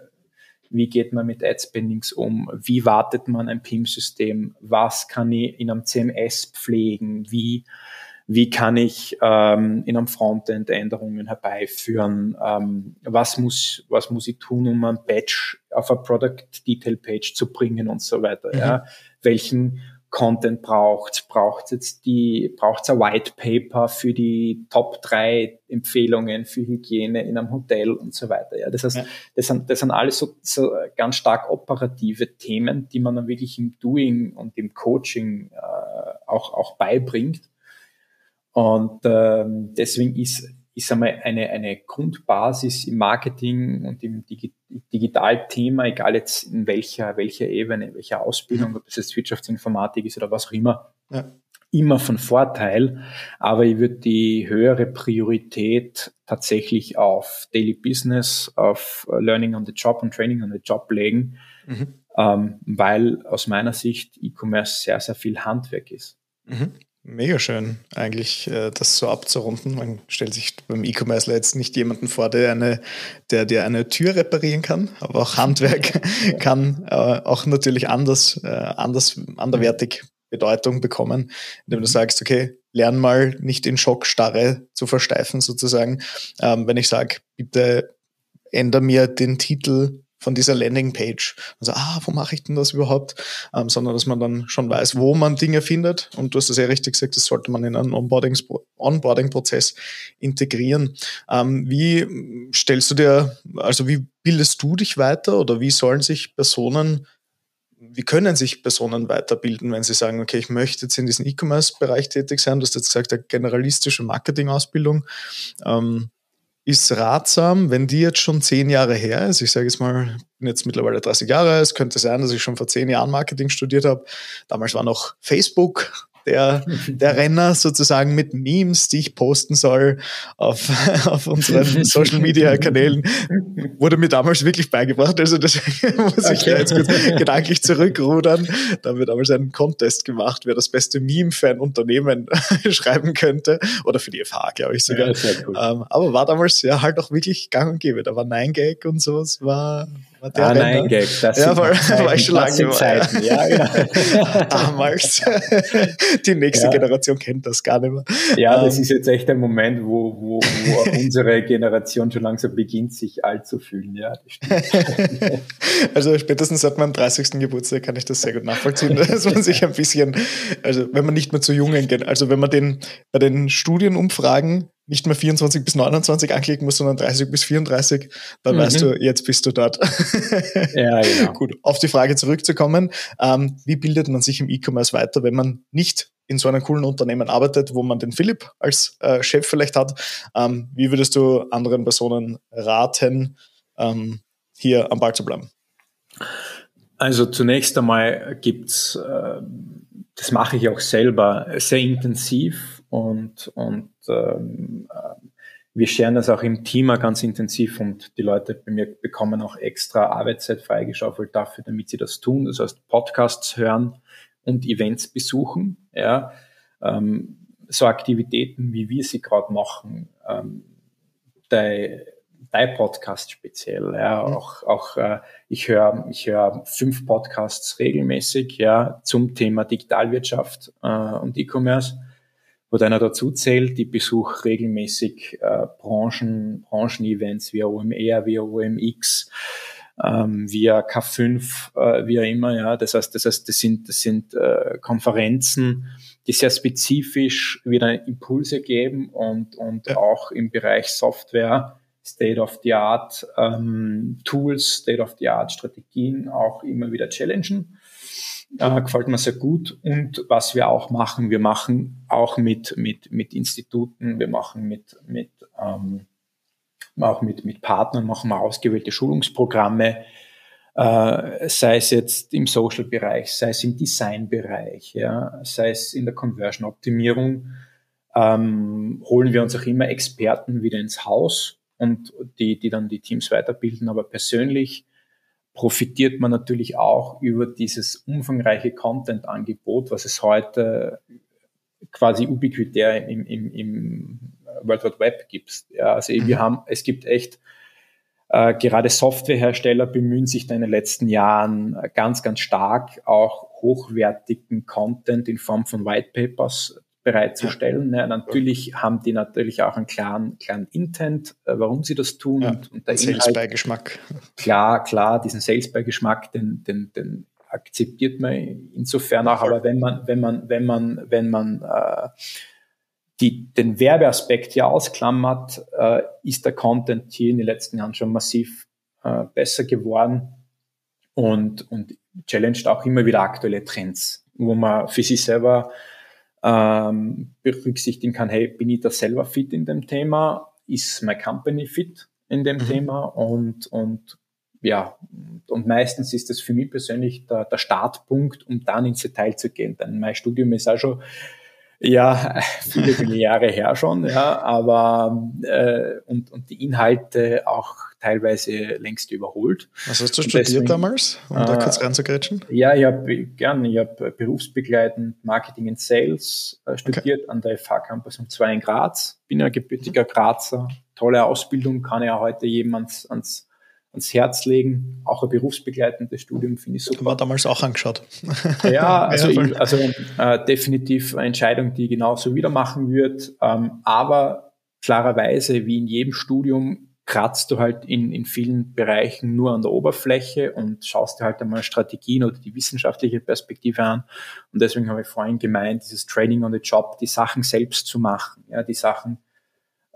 wie geht man mit Ad-Spendings um? Wie wartet man ein PIM-System? Was kann ich in einem CMS pflegen? Wie wie kann ich ähm, in einem Frontend Änderungen herbeiführen, ähm, was, muss, was muss ich tun, um ein Badge auf eine Product Detail Page zu bringen und so weiter. Mhm. Ja. Welchen Content braucht Braucht jetzt die, braucht es ein White Paper für die Top drei Empfehlungen für Hygiene in einem Hotel und so weiter. Ja, das heißt, ja. das sind, das sind alles so, so ganz stark operative Themen, die man dann wirklich im Doing und im Coaching äh, auch, auch beibringt. Und ähm, deswegen ist, ist einmal eine, eine Grundbasis im Marketing und im Digi Digitalthema, egal jetzt in welcher, welcher Ebene, in welcher Ausbildung, ob das jetzt Wirtschaftsinformatik ist oder was auch immer, ja. immer von Vorteil. Aber ich würde die höhere Priorität tatsächlich auf Daily Business, auf Learning on the Job und Training on the Job legen, mhm. ähm, weil aus meiner Sicht E-Commerce sehr, sehr viel Handwerk ist. Mhm. Mega schön, eigentlich äh, das so abzurunden. Man stellt sich beim E-Commerce jetzt nicht jemanden vor, der, eine, der dir eine Tür reparieren kann, aber auch Handwerk kann äh, auch natürlich anders, äh, anders, anderwertig Bedeutung bekommen, indem du mhm. sagst, okay, lern mal nicht in Schockstarre zu versteifen sozusagen. Ähm, wenn ich sage, bitte ändere mir den Titel von dieser Landingpage. Also, ah, wo mache ich denn das überhaupt? Ähm, sondern dass man dann schon weiß, wo man Dinge findet. Und du hast es ja richtig gesagt, das sollte man in einen Onboarding-Prozess integrieren. Ähm, wie stellst du dir, also wie bildest du dich weiter oder wie sollen sich Personen wie können sich Personen weiterbilden, wenn sie sagen, okay, ich möchte jetzt in diesem E-Commerce-Bereich tätig sein? Du hast jetzt gesagt, eine generalistische Marketing-Ausbildung. Ähm, ist ratsam, wenn die jetzt schon zehn Jahre her ist. Ich sage jetzt mal, bin jetzt mittlerweile 30 Jahre. Es könnte sein, dass ich schon vor zehn Jahren Marketing studiert habe. Damals war noch Facebook der, der Renner sozusagen mit Memes, die ich posten soll auf, auf unseren Social Media Kanälen, wurde mir damals wirklich beigebracht. Also das muss ich okay. jetzt kurz gedanklich zurückrudern. Da wird damals ein Contest gemacht, wer das beste Meme für ein Unternehmen schreiben könnte. Oder für die FH, glaube ich sogar. Ja, cool. ähm, aber war damals ja halt auch wirklich gang und gäbe. Da war Nine Gag und sowas, war, ah. Nine Gag, das ja, war, Zeiten, war ich schon lange Zeiten. Ja, genau. Damals. Die nächste ja. Generation kennt das gar nicht mehr. Ja, das ähm, ist jetzt echt ein Moment, wo, wo, wo unsere Generation schon langsam beginnt, sich alt zu fühlen. Ja, also spätestens seit meinem 30. Geburtstag kann ich das sehr gut nachvollziehen, dass man sich ein bisschen, also wenn man nicht mehr zu jungen geht, also wenn man den bei den Studienumfragen nicht mehr 24 bis 29 anklicken muss, sondern 30 bis 34, dann mhm. weißt du, jetzt bist du dort. ja, genau. Gut, auf die Frage zurückzukommen, ähm, wie bildet man sich im E-Commerce weiter, wenn man nicht in so einem coolen Unternehmen arbeitet, wo man den Philipp als äh, Chef vielleicht hat? Ähm, wie würdest du anderen Personen raten, ähm, hier am Ball zu bleiben? Also zunächst einmal gibt's, äh, das mache ich auch selber, sehr intensiv und, und ähm, äh, wir scheren das auch im Team ganz intensiv und die Leute bei mir bekommen auch extra Arbeitszeit freigeschaufelt dafür, damit sie das tun. Das heißt, Podcasts hören und Events besuchen. Ja. Ähm, so Aktivitäten, wie wir sie gerade machen, ähm, dein, dein Podcast speziell. Ja. Mhm. Auch, auch äh, ich höre ich hör fünf Podcasts regelmäßig ja, zum Thema Digitalwirtschaft äh, und E-Commerce wo einer dazu zählt, die besuche regelmäßig äh, Branchen, Branchen-Events via OMR, via OMX, ähm, via K5, äh, wie auch immer, ja. Das heißt, das heißt, das sind, das sind äh, Konferenzen, die sehr spezifisch wieder Impulse geben und, und ja. auch im Bereich Software State of the Art ähm, Tools, State of the Art Strategien auch immer wieder challengen äh, gefällt mir sehr gut. Und was wir auch machen, wir machen auch mit, mit, mit Instituten, wir machen mit, mit ähm, auch mit, mit Partnern, machen wir ausgewählte Schulungsprogramme, äh, sei es jetzt im Social-Bereich, sei es im Design-Bereich, ja, sei es in der Conversion-Optimierung, ähm, holen wir uns auch immer Experten wieder ins Haus und die, die dann die Teams weiterbilden, aber persönlich profitiert man natürlich auch über dieses umfangreiche Content-Angebot, was es heute quasi ubiquitär im, im, im World Wide Web gibt. Ja, also mhm. wir haben, es gibt echt äh, gerade Softwarehersteller bemühen sich da in den letzten Jahren ganz, ganz stark auch hochwertigen Content in Form von White Papers bereitzustellen. Ja. natürlich haben die natürlich auch einen klaren, klaren Intent, äh, warum sie das tun. Ja, und, und der Sales-Beigeschmack. Klar, klar, diesen Sales-Beigeschmack, den, den, den akzeptiert man insofern auch, aber wenn man, wenn man, wenn man, wenn man äh, die, den Werbeaspekt hier ausklammert, äh, ist der Content hier in den letzten Jahren schon massiv äh, besser geworden und, und challenged auch immer wieder aktuelle Trends, wo man für sich selber ähm, berücksichtigen kann, hey, bin ich da selber fit in dem Thema? Ist my company fit in dem mhm. Thema? Und, und ja, und meistens ist das für mich persönlich der, der Startpunkt, um dann ins Detail zu gehen. Denn mein Studium ist auch schon Ja, viele, viele Jahre her schon, ja, aber äh, und, und die Inhalte auch teilweise längst überholt. Was hast du studiert deswegen, damals, um äh, da kurz reinzugrätschen? Ja, ich habe gern, ich habe berufsbegleitend Marketing and Sales äh, studiert okay. an der FH Campus um zwei in Graz. Bin ja gebürtiger Grazer, tolle Ausbildung, kann ja heute jemand ans ans Herz legen. Auch ein berufsbegleitendes Studium finde ich super. War damals auch angeschaut. Ja, also, ja, also äh, definitiv eine Entscheidung, die ich genauso wieder machen würde. Ähm, aber klarerweise, wie in jedem Studium, kratzt du halt in, in vielen Bereichen nur an der Oberfläche und schaust dir halt einmal Strategien oder die wissenschaftliche Perspektive an. Und deswegen habe ich vorhin gemeint, dieses Training on the Job, die Sachen selbst zu machen, ja, die Sachen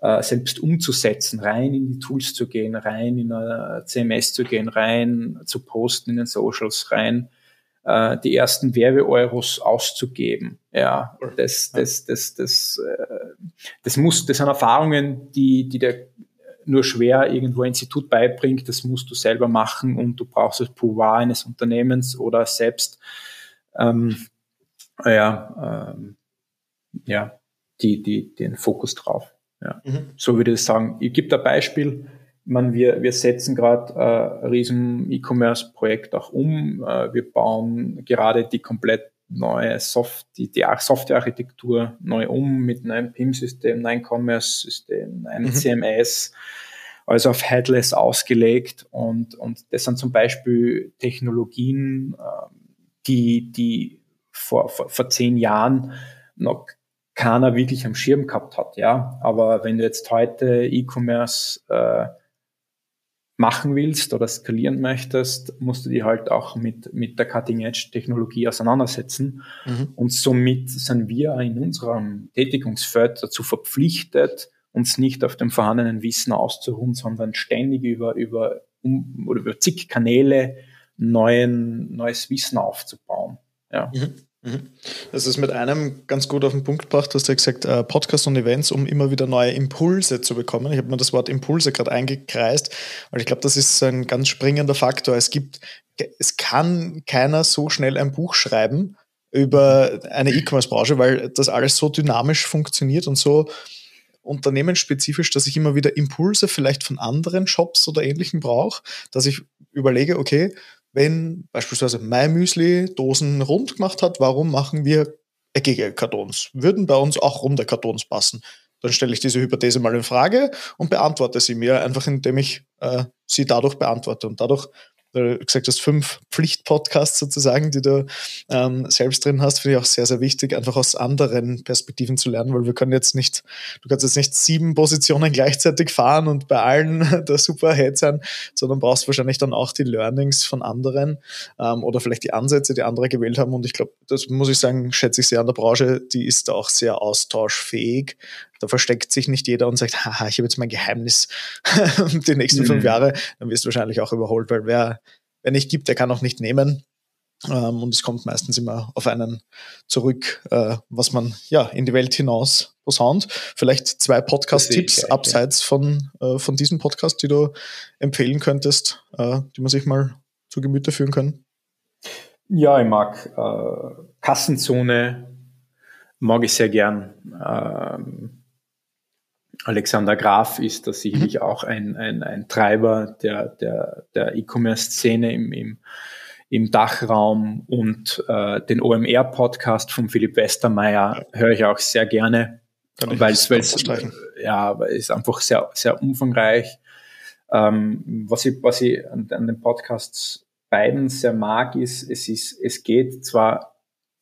äh, selbst umzusetzen, rein in die Tools zu gehen, rein in eine CMS zu gehen, rein zu posten in den Socials, rein äh, die ersten Werbeeuros auszugeben. Ja, das, das, das, das, äh, das muss, das sind Erfahrungen, die, die der nur schwer irgendwo ein Institut beibringt, das musst du selber machen und du brauchst das Pouvoir eines Unternehmens oder selbst ähm, ja, ähm, ja, die, die, den Fokus drauf. Ja. Mhm. So würde ich sagen. Ich gebe da Beispiel. Ich meine, wir, wir setzen gerade äh, ein riesen E-Commerce-Projekt auch um. Äh, wir bauen gerade die komplett neue Soft die, die Softwarearchitektur neu um mit neuem PIM-System, neuem Commerce-System, einem mhm. CMS, also auf Headless ausgelegt. Und, und das sind zum Beispiel Technologien, äh, die, die vor, vor, vor zehn Jahren noch keiner wirklich am Schirm gehabt hat, ja. Aber wenn du jetzt heute E-Commerce äh, machen willst oder skalieren möchtest, musst du dich halt auch mit, mit der Cutting-Edge-Technologie auseinandersetzen. Mhm. Und somit sind wir in unserem Tätigungsfeld dazu verpflichtet, uns nicht auf dem vorhandenen Wissen auszuruhen, sondern ständig über, über, um, oder über zig Kanäle neuen, neues Wissen aufzubauen. Ja. Mhm. Mhm. Das ist mit einem ganz gut auf den Punkt gebracht. Du ja gesagt, äh, Podcast und Events, um immer wieder neue Impulse zu bekommen. Ich habe mir das Wort Impulse gerade eingekreist, weil ich glaube, das ist ein ganz springender Faktor. Es gibt, es kann keiner so schnell ein Buch schreiben über eine E-Commerce-Branche, weil das alles so dynamisch funktioniert und so unternehmensspezifisch, dass ich immer wieder Impulse vielleicht von anderen Shops oder ähnlichen brauche, dass ich überlege, okay, wenn beispielsweise MyMüsli Dosen rund gemacht hat, warum machen wir eckige Kartons? Würden bei uns auch runde Kartons passen? Dann stelle ich diese Hypothese mal in Frage und beantworte sie mir einfach, indem ich äh, sie dadurch beantworte. Und dadurch du gesagt hast, fünf Pflichtpodcasts sozusagen, die du ähm, selbst drin hast, finde ich auch sehr, sehr wichtig, einfach aus anderen Perspektiven zu lernen, weil wir können jetzt nicht, du kannst jetzt nicht sieben Positionen gleichzeitig fahren und bei allen der Superhead sein, sondern brauchst wahrscheinlich dann auch die Learnings von anderen ähm, oder vielleicht die Ansätze, die andere gewählt haben. Und ich glaube, das muss ich sagen, schätze ich sehr an der Branche, die ist auch sehr austauschfähig. Da versteckt sich nicht jeder und sagt, haha, ich habe jetzt mein Geheimnis die nächsten mhm. fünf Jahre, dann wirst du wahrscheinlich auch überholt, weil wer, wer nicht gibt, der kann auch nicht nehmen. Ähm, und es kommt meistens immer auf einen zurück, äh, was man ja in die Welt hinaus posaunt. Vielleicht zwei Podcast-Tipps abseits ja. von, äh, von diesem Podcast, die du empfehlen könntest, äh, die man sich mal zu Gemüte führen kann. Ja, ich mag äh, Kassenzone, mag ich sehr gern. Ähm, Alexander Graf ist da sicherlich mhm. auch ein, ein, ein Treiber der, der, der E-Commerce-Szene im, im, im Dachraum und äh, den OMR-Podcast von Philipp Westermeier höre ich auch sehr gerne, weil es ja, weil es einfach sehr, sehr umfangreich. Ähm, was ich, was ich an, an den Podcasts beiden sehr mag, ist, es ist, es geht zwar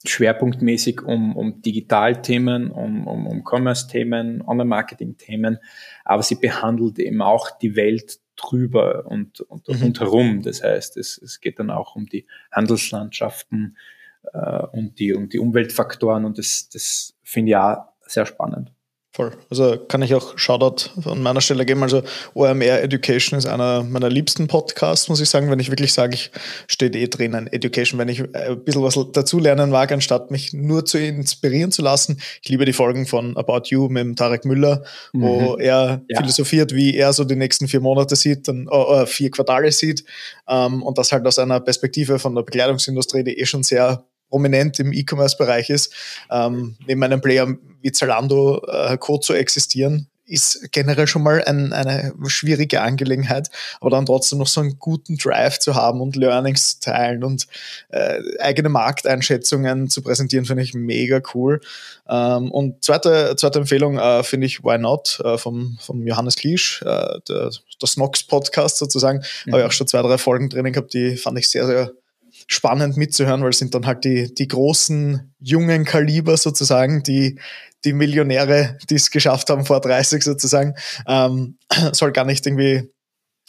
schwerpunktmäßig um, um Digitalthemen, um, um, um Commerce-Themen, Online-Marketing-Themen, aber sie behandelt eben auch die Welt drüber und, und mhm. rundherum. Das heißt, es, es geht dann auch um die Handelslandschaften äh, und, die, um die Umweltfaktoren und das, das finde ich auch sehr spannend. Voll. Also kann ich auch Shoutout an meiner Stelle geben. Also OMR Education ist einer meiner liebsten Podcasts, muss ich sagen, wenn ich wirklich sage, ich stehe eh drinnen. Education, wenn ich ein bisschen was dazulernen mag, anstatt mich nur zu inspirieren zu lassen. Ich liebe die Folgen von About You mit dem Tarek Müller, mhm. wo er ja. philosophiert, wie er so die nächsten vier Monate sieht, dann äh, vier Quartale sieht. Ähm, und das halt aus einer Perspektive von der Bekleidungsindustrie, die eh schon sehr prominent im E-Commerce-Bereich ist, ähm, neben einem Player wie Zalando äh, Code zu existieren, ist generell schon mal ein, eine schwierige Angelegenheit, aber dann trotzdem noch so einen guten Drive zu haben und Learnings zu teilen und äh, eigene Markteinschätzungen zu präsentieren, finde ich mega cool. Ähm, und zweite, zweite Empfehlung äh, finde ich Why Not äh, vom, vom Johannes Kliesch, äh, der, der Snox Podcast sozusagen. Mhm. Habe ich auch schon zwei, drei Folgen drin gehabt, die fand ich sehr, sehr spannend mitzuhören, weil es sind dann halt die, die großen, jungen Kaliber sozusagen, die, die Millionäre, die es geschafft haben vor 30 sozusagen, ähm, soll gar nicht irgendwie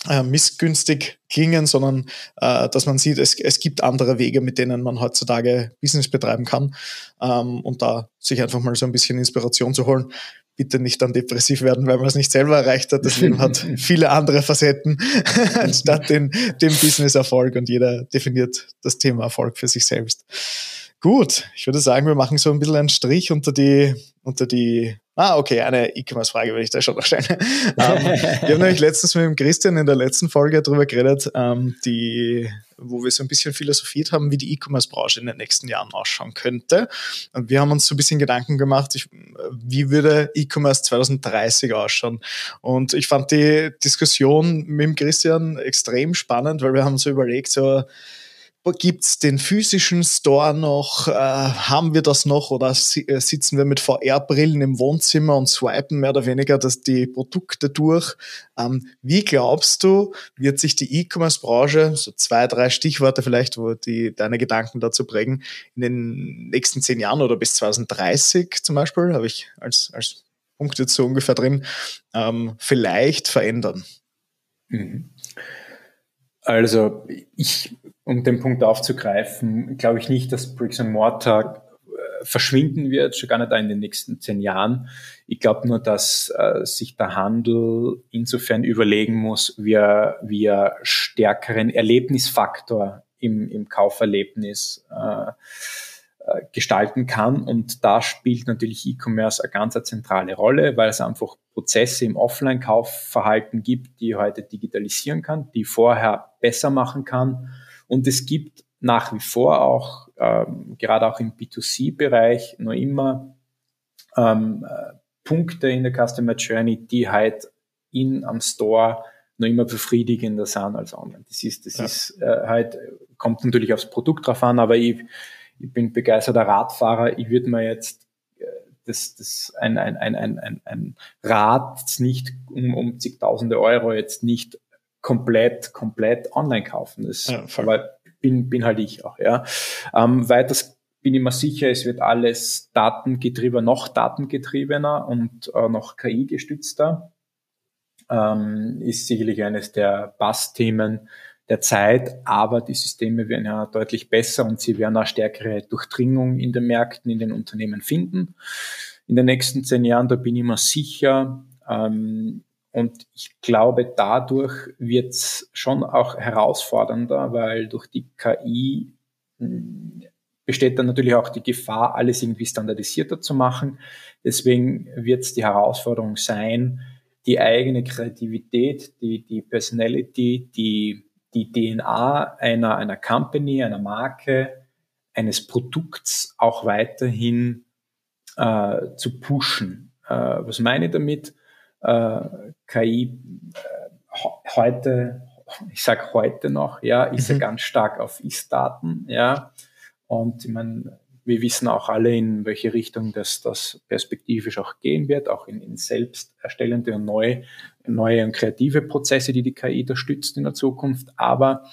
äh, missgünstig klingen, sondern äh, dass man sieht, es, es gibt andere Wege, mit denen man heutzutage Business betreiben kann ähm, und da sich einfach mal so ein bisschen Inspiration zu holen. Bitte nicht dann depressiv werden, weil man es nicht selber erreicht hat. Das Leben hat viele andere Facetten anstatt den, dem Business-Erfolg und jeder definiert das Thema Erfolg für sich selbst. Gut, ich würde sagen, wir machen so ein bisschen einen Strich unter die, unter die, ah, okay, eine E-Commerce-Frage würde ich da schon noch stellen. ähm, wir haben nämlich letztens mit dem Christian in der letzten Folge darüber geredet, ähm, die, wo wir so ein bisschen philosophiert haben, wie die E-Commerce-Branche in den nächsten Jahren ausschauen könnte. Und wir haben uns so ein bisschen Gedanken gemacht, ich, wie würde E-Commerce 2030 ausschauen? Und ich fand die Diskussion mit dem Christian extrem spannend, weil wir haben so überlegt, so, Gibt's den physischen Store noch? Äh, haben wir das noch oder si äh, sitzen wir mit VR-Brillen im Wohnzimmer und swipen mehr oder weniger das, die Produkte durch? Ähm, wie glaubst du, wird sich die E-Commerce-Branche, so zwei, drei Stichworte vielleicht, wo die deine Gedanken dazu prägen, in den nächsten zehn Jahren oder bis 2030 zum Beispiel, habe ich als, als Punkt jetzt so ungefähr drin, ähm, vielleicht verändern? Mhm. Also ich um den Punkt aufzugreifen, glaube ich nicht, dass Bricks and Mortar äh, verschwinden wird, schon gar nicht in den nächsten zehn Jahren. Ich glaube nur, dass äh, sich der Handel insofern überlegen muss, wie er, wie er stärkeren Erlebnisfaktor im, im Kauferlebnis äh, äh, gestalten kann. Und da spielt natürlich E-Commerce eine ganz zentrale Rolle, weil es einfach Prozesse im Offline-Kaufverhalten gibt, die heute digitalisieren kann, die vorher besser machen kann und es gibt nach wie vor auch, ähm, gerade auch im B2C-Bereich, noch immer ähm, äh, Punkte in der Customer Journey, die halt in am Store noch immer befriedigender sind als online. Das ist, das ja. ist äh, halt, kommt natürlich aufs Produkt drauf an, aber ich, ich bin begeisterter Radfahrer. Ich würde mir jetzt äh, das, das ein, ein, ein, ein, ein Rad nicht um, um zigtausende Euro jetzt nicht komplett, komplett online kaufen. Das, ja, aber bin, bin halt ich auch, ja. Ähm, weiters bin ich mir sicher, es wird alles datengetriebener, noch datengetriebener und äh, noch KI-gestützter. Ähm, ist sicherlich eines der Bassthemen der Zeit, aber die Systeme werden ja deutlich besser und sie werden auch stärkere Durchdringung in den Märkten, in den Unternehmen finden. In den nächsten zehn Jahren, da bin ich mir sicher, ähm, und ich glaube, dadurch wird es schon auch herausfordernder, weil durch die KI hm, besteht dann natürlich auch die Gefahr, alles irgendwie standardisierter zu machen. Deswegen wird es die Herausforderung sein, die eigene Kreativität, die, die Personality, die, die DNA einer, einer Company, einer Marke, eines Produkts auch weiterhin äh, zu pushen. Äh, was meine ich damit? Äh, KI äh, heute, ich sage heute noch, ja, ist mhm. ja ganz stark auf Ist-Daten, ja. Und ich meine, wir wissen auch alle, in welche Richtung das, das perspektivisch auch gehen wird, auch in, in selbst erstellende und neue, neue und kreative Prozesse, die die KI da stützt in der Zukunft. Aber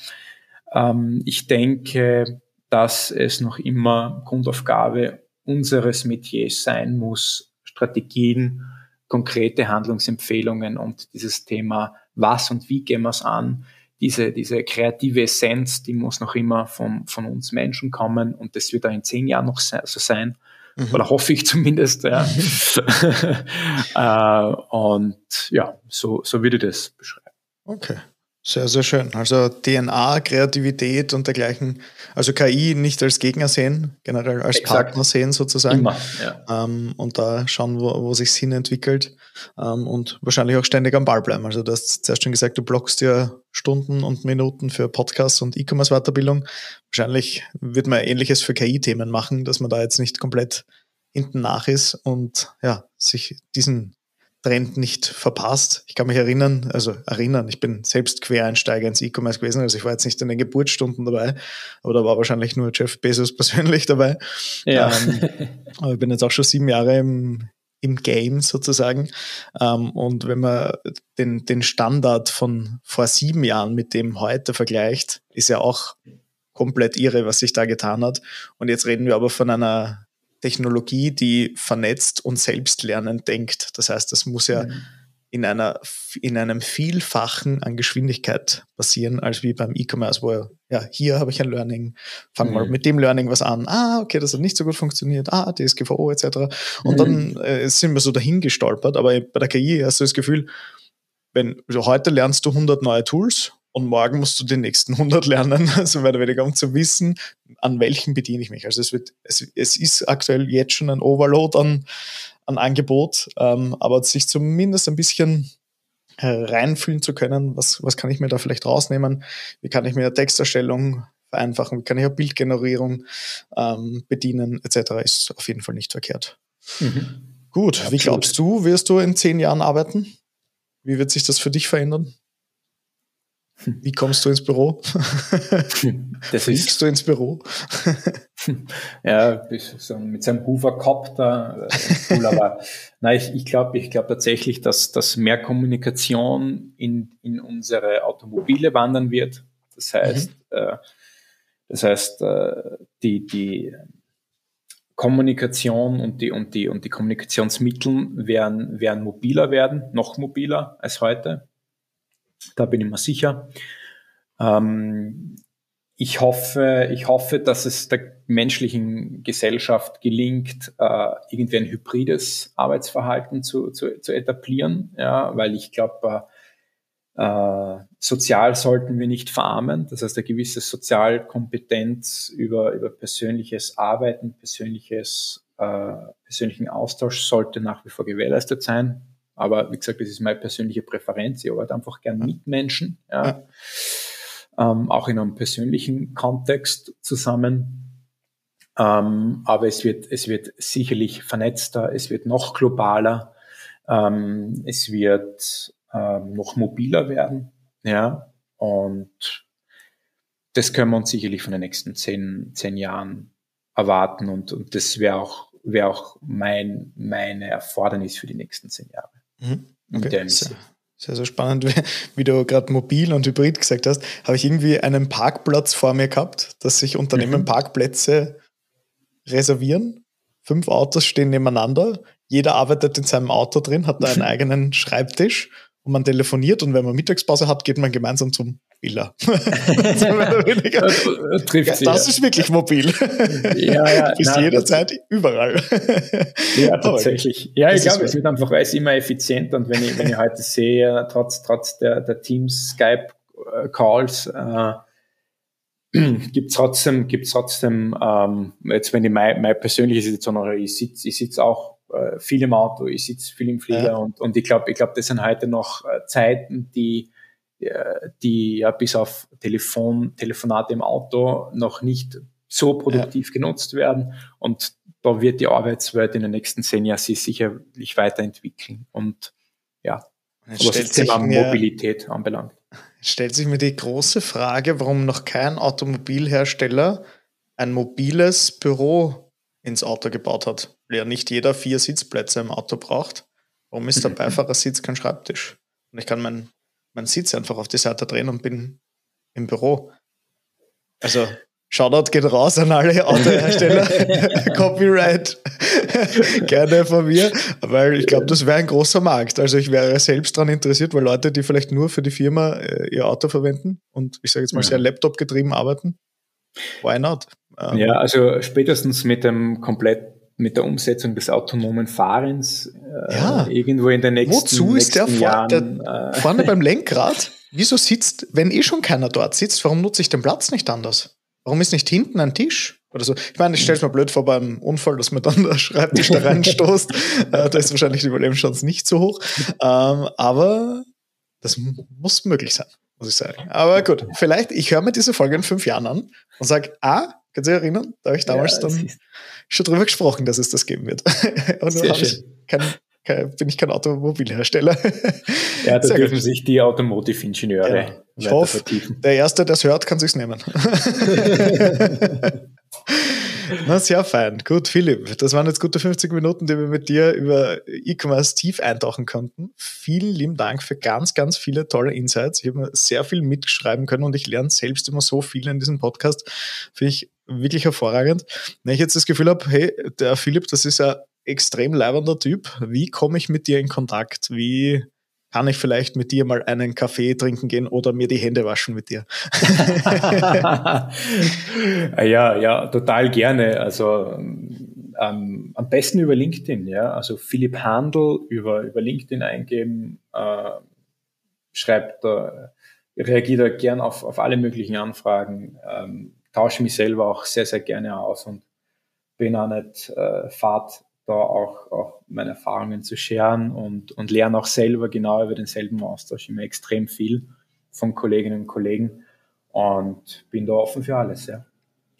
ähm, ich denke, dass es noch immer Grundaufgabe unseres Metiers sein muss, Strategien konkrete Handlungsempfehlungen und dieses Thema, was und wie gehen wir es an, diese, diese kreative Essenz, die muss noch immer von, von uns Menschen kommen und das wird auch in zehn Jahren noch so sein. Mhm. Oder hoffe ich zumindest. Ja. äh, und ja, so, so würde ich das beschreiben. Okay. Sehr, sehr schön. Also DNA, Kreativität und dergleichen. Also KI nicht als Gegner sehen, generell als Exakt. Partner sehen sozusagen. Immer, ja. ähm, und da schauen, wo, wo sich Sinn entwickelt ähm, und wahrscheinlich auch ständig am Ball bleiben. Also du hast zuerst schon gesagt, du blockst ja Stunden und Minuten für Podcasts und E-Commerce-Weiterbildung. Wahrscheinlich wird man Ähnliches für KI-Themen machen, dass man da jetzt nicht komplett hinten nach ist und ja, sich diesen Trend nicht verpasst. Ich kann mich erinnern, also erinnern, ich bin selbst Quereinsteiger ins E-Commerce gewesen, also ich war jetzt nicht in den Geburtsstunden dabei, aber da war wahrscheinlich nur Jeff Bezos persönlich dabei. Ja. Ähm, aber ich bin jetzt auch schon sieben Jahre im, im Game sozusagen. Ähm, und wenn man den, den Standard von vor sieben Jahren mit dem heute vergleicht, ist ja auch komplett irre, was sich da getan hat. Und jetzt reden wir aber von einer Technologie, die vernetzt und selbstlernend denkt. Das heißt, das muss ja mhm. in, einer, in einem Vielfachen an Geschwindigkeit passieren, als wie beim E-Commerce, wo ja, hier habe ich ein Learning, fang mhm. mal mit dem Learning was an. Ah, okay, das hat nicht so gut funktioniert. Ah, DSGVO etc. Und mhm. dann äh, sind wir so dahin gestolpert. Aber bei der KI hast du das Gefühl, wenn also heute lernst du 100 neue Tools und morgen musst du die nächsten 100 lernen, also mehr oder weniger, um zu wissen, an welchen bediene ich mich. Also es, wird, es, es ist aktuell jetzt schon ein Overload an, an Angebot, ähm, aber sich zumindest ein bisschen reinfühlen zu können, was, was kann ich mir da vielleicht rausnehmen, wie kann ich mir Texterstellung vereinfachen, wie kann ich auch Bildgenerierung ähm, bedienen, etc., ist auf jeden Fall nicht verkehrt. Mhm. Gut, Absolut. wie glaubst du, wirst du in zehn Jahren arbeiten? Wie wird sich das für dich verändern? Wie kommst du ins Büro? Das Fliegst du ins Büro? ja, mit seinem Hoover-Copter. Äh, cool, aber nein, ich, ich glaube ich glaub tatsächlich, dass, dass mehr Kommunikation in, in unsere Automobile wandern wird. Das heißt, mhm. äh, das heißt, äh, die, die Kommunikation und die, und die, und die Kommunikationsmittel werden, werden mobiler werden, noch mobiler als heute. Da bin ich mir sicher. Ähm, ich hoffe, ich hoffe, dass es der menschlichen Gesellschaft gelingt, äh, irgendwie ein hybrides Arbeitsverhalten zu, zu, zu etablieren, ja, weil ich glaube, äh, äh, sozial sollten wir nicht verarmen. Das heißt, eine gewisse Sozialkompetenz über, über persönliches Arbeiten, persönliches, äh, persönlichen Austausch sollte nach wie vor gewährleistet sein. Aber wie gesagt, das ist meine persönliche Präferenz. Ich arbeite einfach gern mit Menschen, ja. Ähm, auch in einem persönlichen Kontext zusammen. Ähm, aber es wird, es wird sicherlich vernetzter, es wird noch globaler, ähm, es wird ähm, noch mobiler werden, ja. Und das können wir uns sicherlich von den nächsten zehn, zehn Jahren erwarten und, und das wäre auch, wäre auch mein, meine Erfordernis für die nächsten zehn Jahre. Mhm. Okay. Sehr, sehr, sehr spannend. Wie du gerade mobil und hybrid gesagt hast, habe ich irgendwie einen Parkplatz vor mir gehabt, dass sich Unternehmen mhm. Parkplätze reservieren. Fünf Autos stehen nebeneinander. Jeder arbeitet in seinem Auto drin, hat da einen eigenen Schreibtisch und man telefoniert und wenn man Mittagspause hat, geht man gemeinsam zum Villa. das trifft sie, das ja. ist wirklich mobil. Ja, ja. Bis jederzeit überall. ja, tatsächlich. Ja, ich glaube, es wird einfach, weil es immer effizienter und wenn ich, wenn ich heute sehe, trotz, trotz der, der Teams Skype Calls, äh, gibt trotzdem, gibt's trotzdem, ähm, jetzt wenn ich meine, meine persönliche Situation, ich sitze ich sitz auch äh, viel im Auto, ich sitze viel im Flieger ja. und, und ich glaube, ich glaube, das sind heute noch äh, Zeiten, die, äh, die ja bis auf Telefon, Telefonate im Auto noch nicht so produktiv ja. genutzt werden. Und da wird die Arbeitswelt in den nächsten zehn Jahren sich sicherlich weiterentwickeln. Und ja, was das Thema Mobilität anbelangt. Stellt sich mir die große Frage, warum noch kein Automobilhersteller ein mobiles Büro ins Auto gebaut hat ja nicht jeder vier Sitzplätze im Auto braucht. Warum ist der Beifahrersitz kein Schreibtisch? Und ich kann meinen mein Sitz einfach auf die Seite drehen und bin im Büro. Also Shoutout geht raus an alle Autohersteller. Copyright gerne von mir, weil ich glaube, das wäre ein großer Markt. Also ich wäre selbst daran interessiert, weil Leute, die vielleicht nur für die Firma äh, ihr Auto verwenden und ich sage jetzt mal sehr Laptop getrieben arbeiten, why not? Ähm, ja, also spätestens mit dem komplett mit der Umsetzung des autonomen Fahrens äh, ja. irgendwo in den nächsten Wozu ist der, Jahren, der äh, vorne beim Lenkrad? Wieso sitzt, wenn eh schon keiner dort sitzt, warum nutze ich den Platz nicht anders? Warum ist nicht hinten ein Tisch? Oder so. Ich meine, ich stelle es mir blöd vor beim Unfall, dass man dann der Schreibtisch da reinstoßt. äh, da ist wahrscheinlich die Überlebenschance nicht so hoch. Ähm, aber das muss möglich sein, muss ich sagen. Aber gut, vielleicht, ich höre mir diese Folge in fünf Jahren an und sage, ah, kannst du dich erinnern? Da habe ich damals ja, dann schon drüber gesprochen, dass es das geben wird. und dann ich kein, kein, bin ich kein Automobilhersteller. Ja, da Sehr dürfen gut. sich die Automotive-Ingenieure ja. Ich hoffe, vertiefen. der Erste, der es hört, kann sich's nehmen. Na, sehr fein. Gut, Philipp, das waren jetzt gute 50 Minuten, die wir mit dir über E-Commerce tief eintauchen konnten. Vielen lieben Dank für ganz, ganz viele tolle Insights. Ich habe mir sehr viel mitschreiben können und ich lerne selbst immer so viel in diesem Podcast. Finde ich wirklich hervorragend. Wenn ich jetzt das Gefühl habe, hey, der Philipp, das ist ein extrem leibender Typ. Wie komme ich mit dir in Kontakt? Wie kann ich vielleicht mit dir mal einen Kaffee trinken gehen oder mir die Hände waschen mit dir? ja, ja, total gerne. Also ähm, am besten über LinkedIn, ja. Also Philipp Handel über, über LinkedIn eingeben, äh, schreibt, äh, reagiert da gern auf, auf alle möglichen Anfragen, ähm, tausche mich selber auch sehr, sehr gerne aus und bin auch nicht äh, fad da auch, auch meine Erfahrungen zu scheren und, und lerne auch selber genau über denselben Austausch immer extrem viel von Kolleginnen und Kollegen und bin da offen für alles, ja.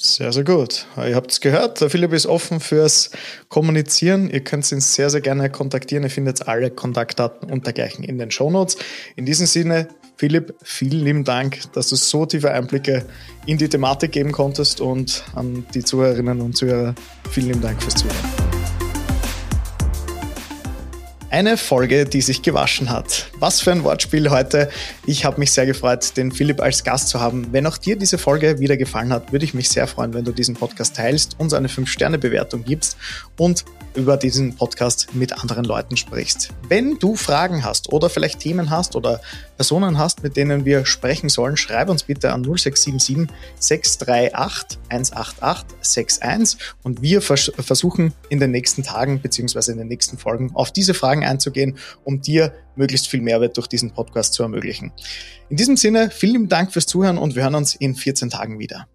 Sehr, sehr gut. Ihr habt es gehört, der Philipp ist offen fürs Kommunizieren. Ihr könnt ihn sehr, sehr gerne kontaktieren. Ihr findet alle Kontaktdaten und dergleichen in den Shownotes. In diesem Sinne, Philipp, vielen lieben Dank, dass du so tiefe Einblicke in die Thematik geben konntest und an die Zuhörerinnen und Zuhörer vielen lieben Dank fürs Zuhören. Eine Folge, die sich gewaschen hat. Was für ein Wortspiel heute. Ich habe mich sehr gefreut, den Philipp als Gast zu haben. Wenn auch dir diese Folge wieder gefallen hat, würde ich mich sehr freuen, wenn du diesen Podcast teilst, uns eine 5-Sterne-Bewertung gibst und über diesen Podcast mit anderen Leuten sprichst. Wenn du Fragen hast oder vielleicht Themen hast oder Personen hast, mit denen wir sprechen sollen, schreib uns bitte an 0677 638 188 61 und wir vers versuchen in den nächsten Tagen bzw. in den nächsten Folgen auf diese Fragen einzugehen, um dir möglichst viel Mehrwert durch diesen Podcast zu ermöglichen. In diesem Sinne, vielen Dank fürs Zuhören und wir hören uns in 14 Tagen wieder.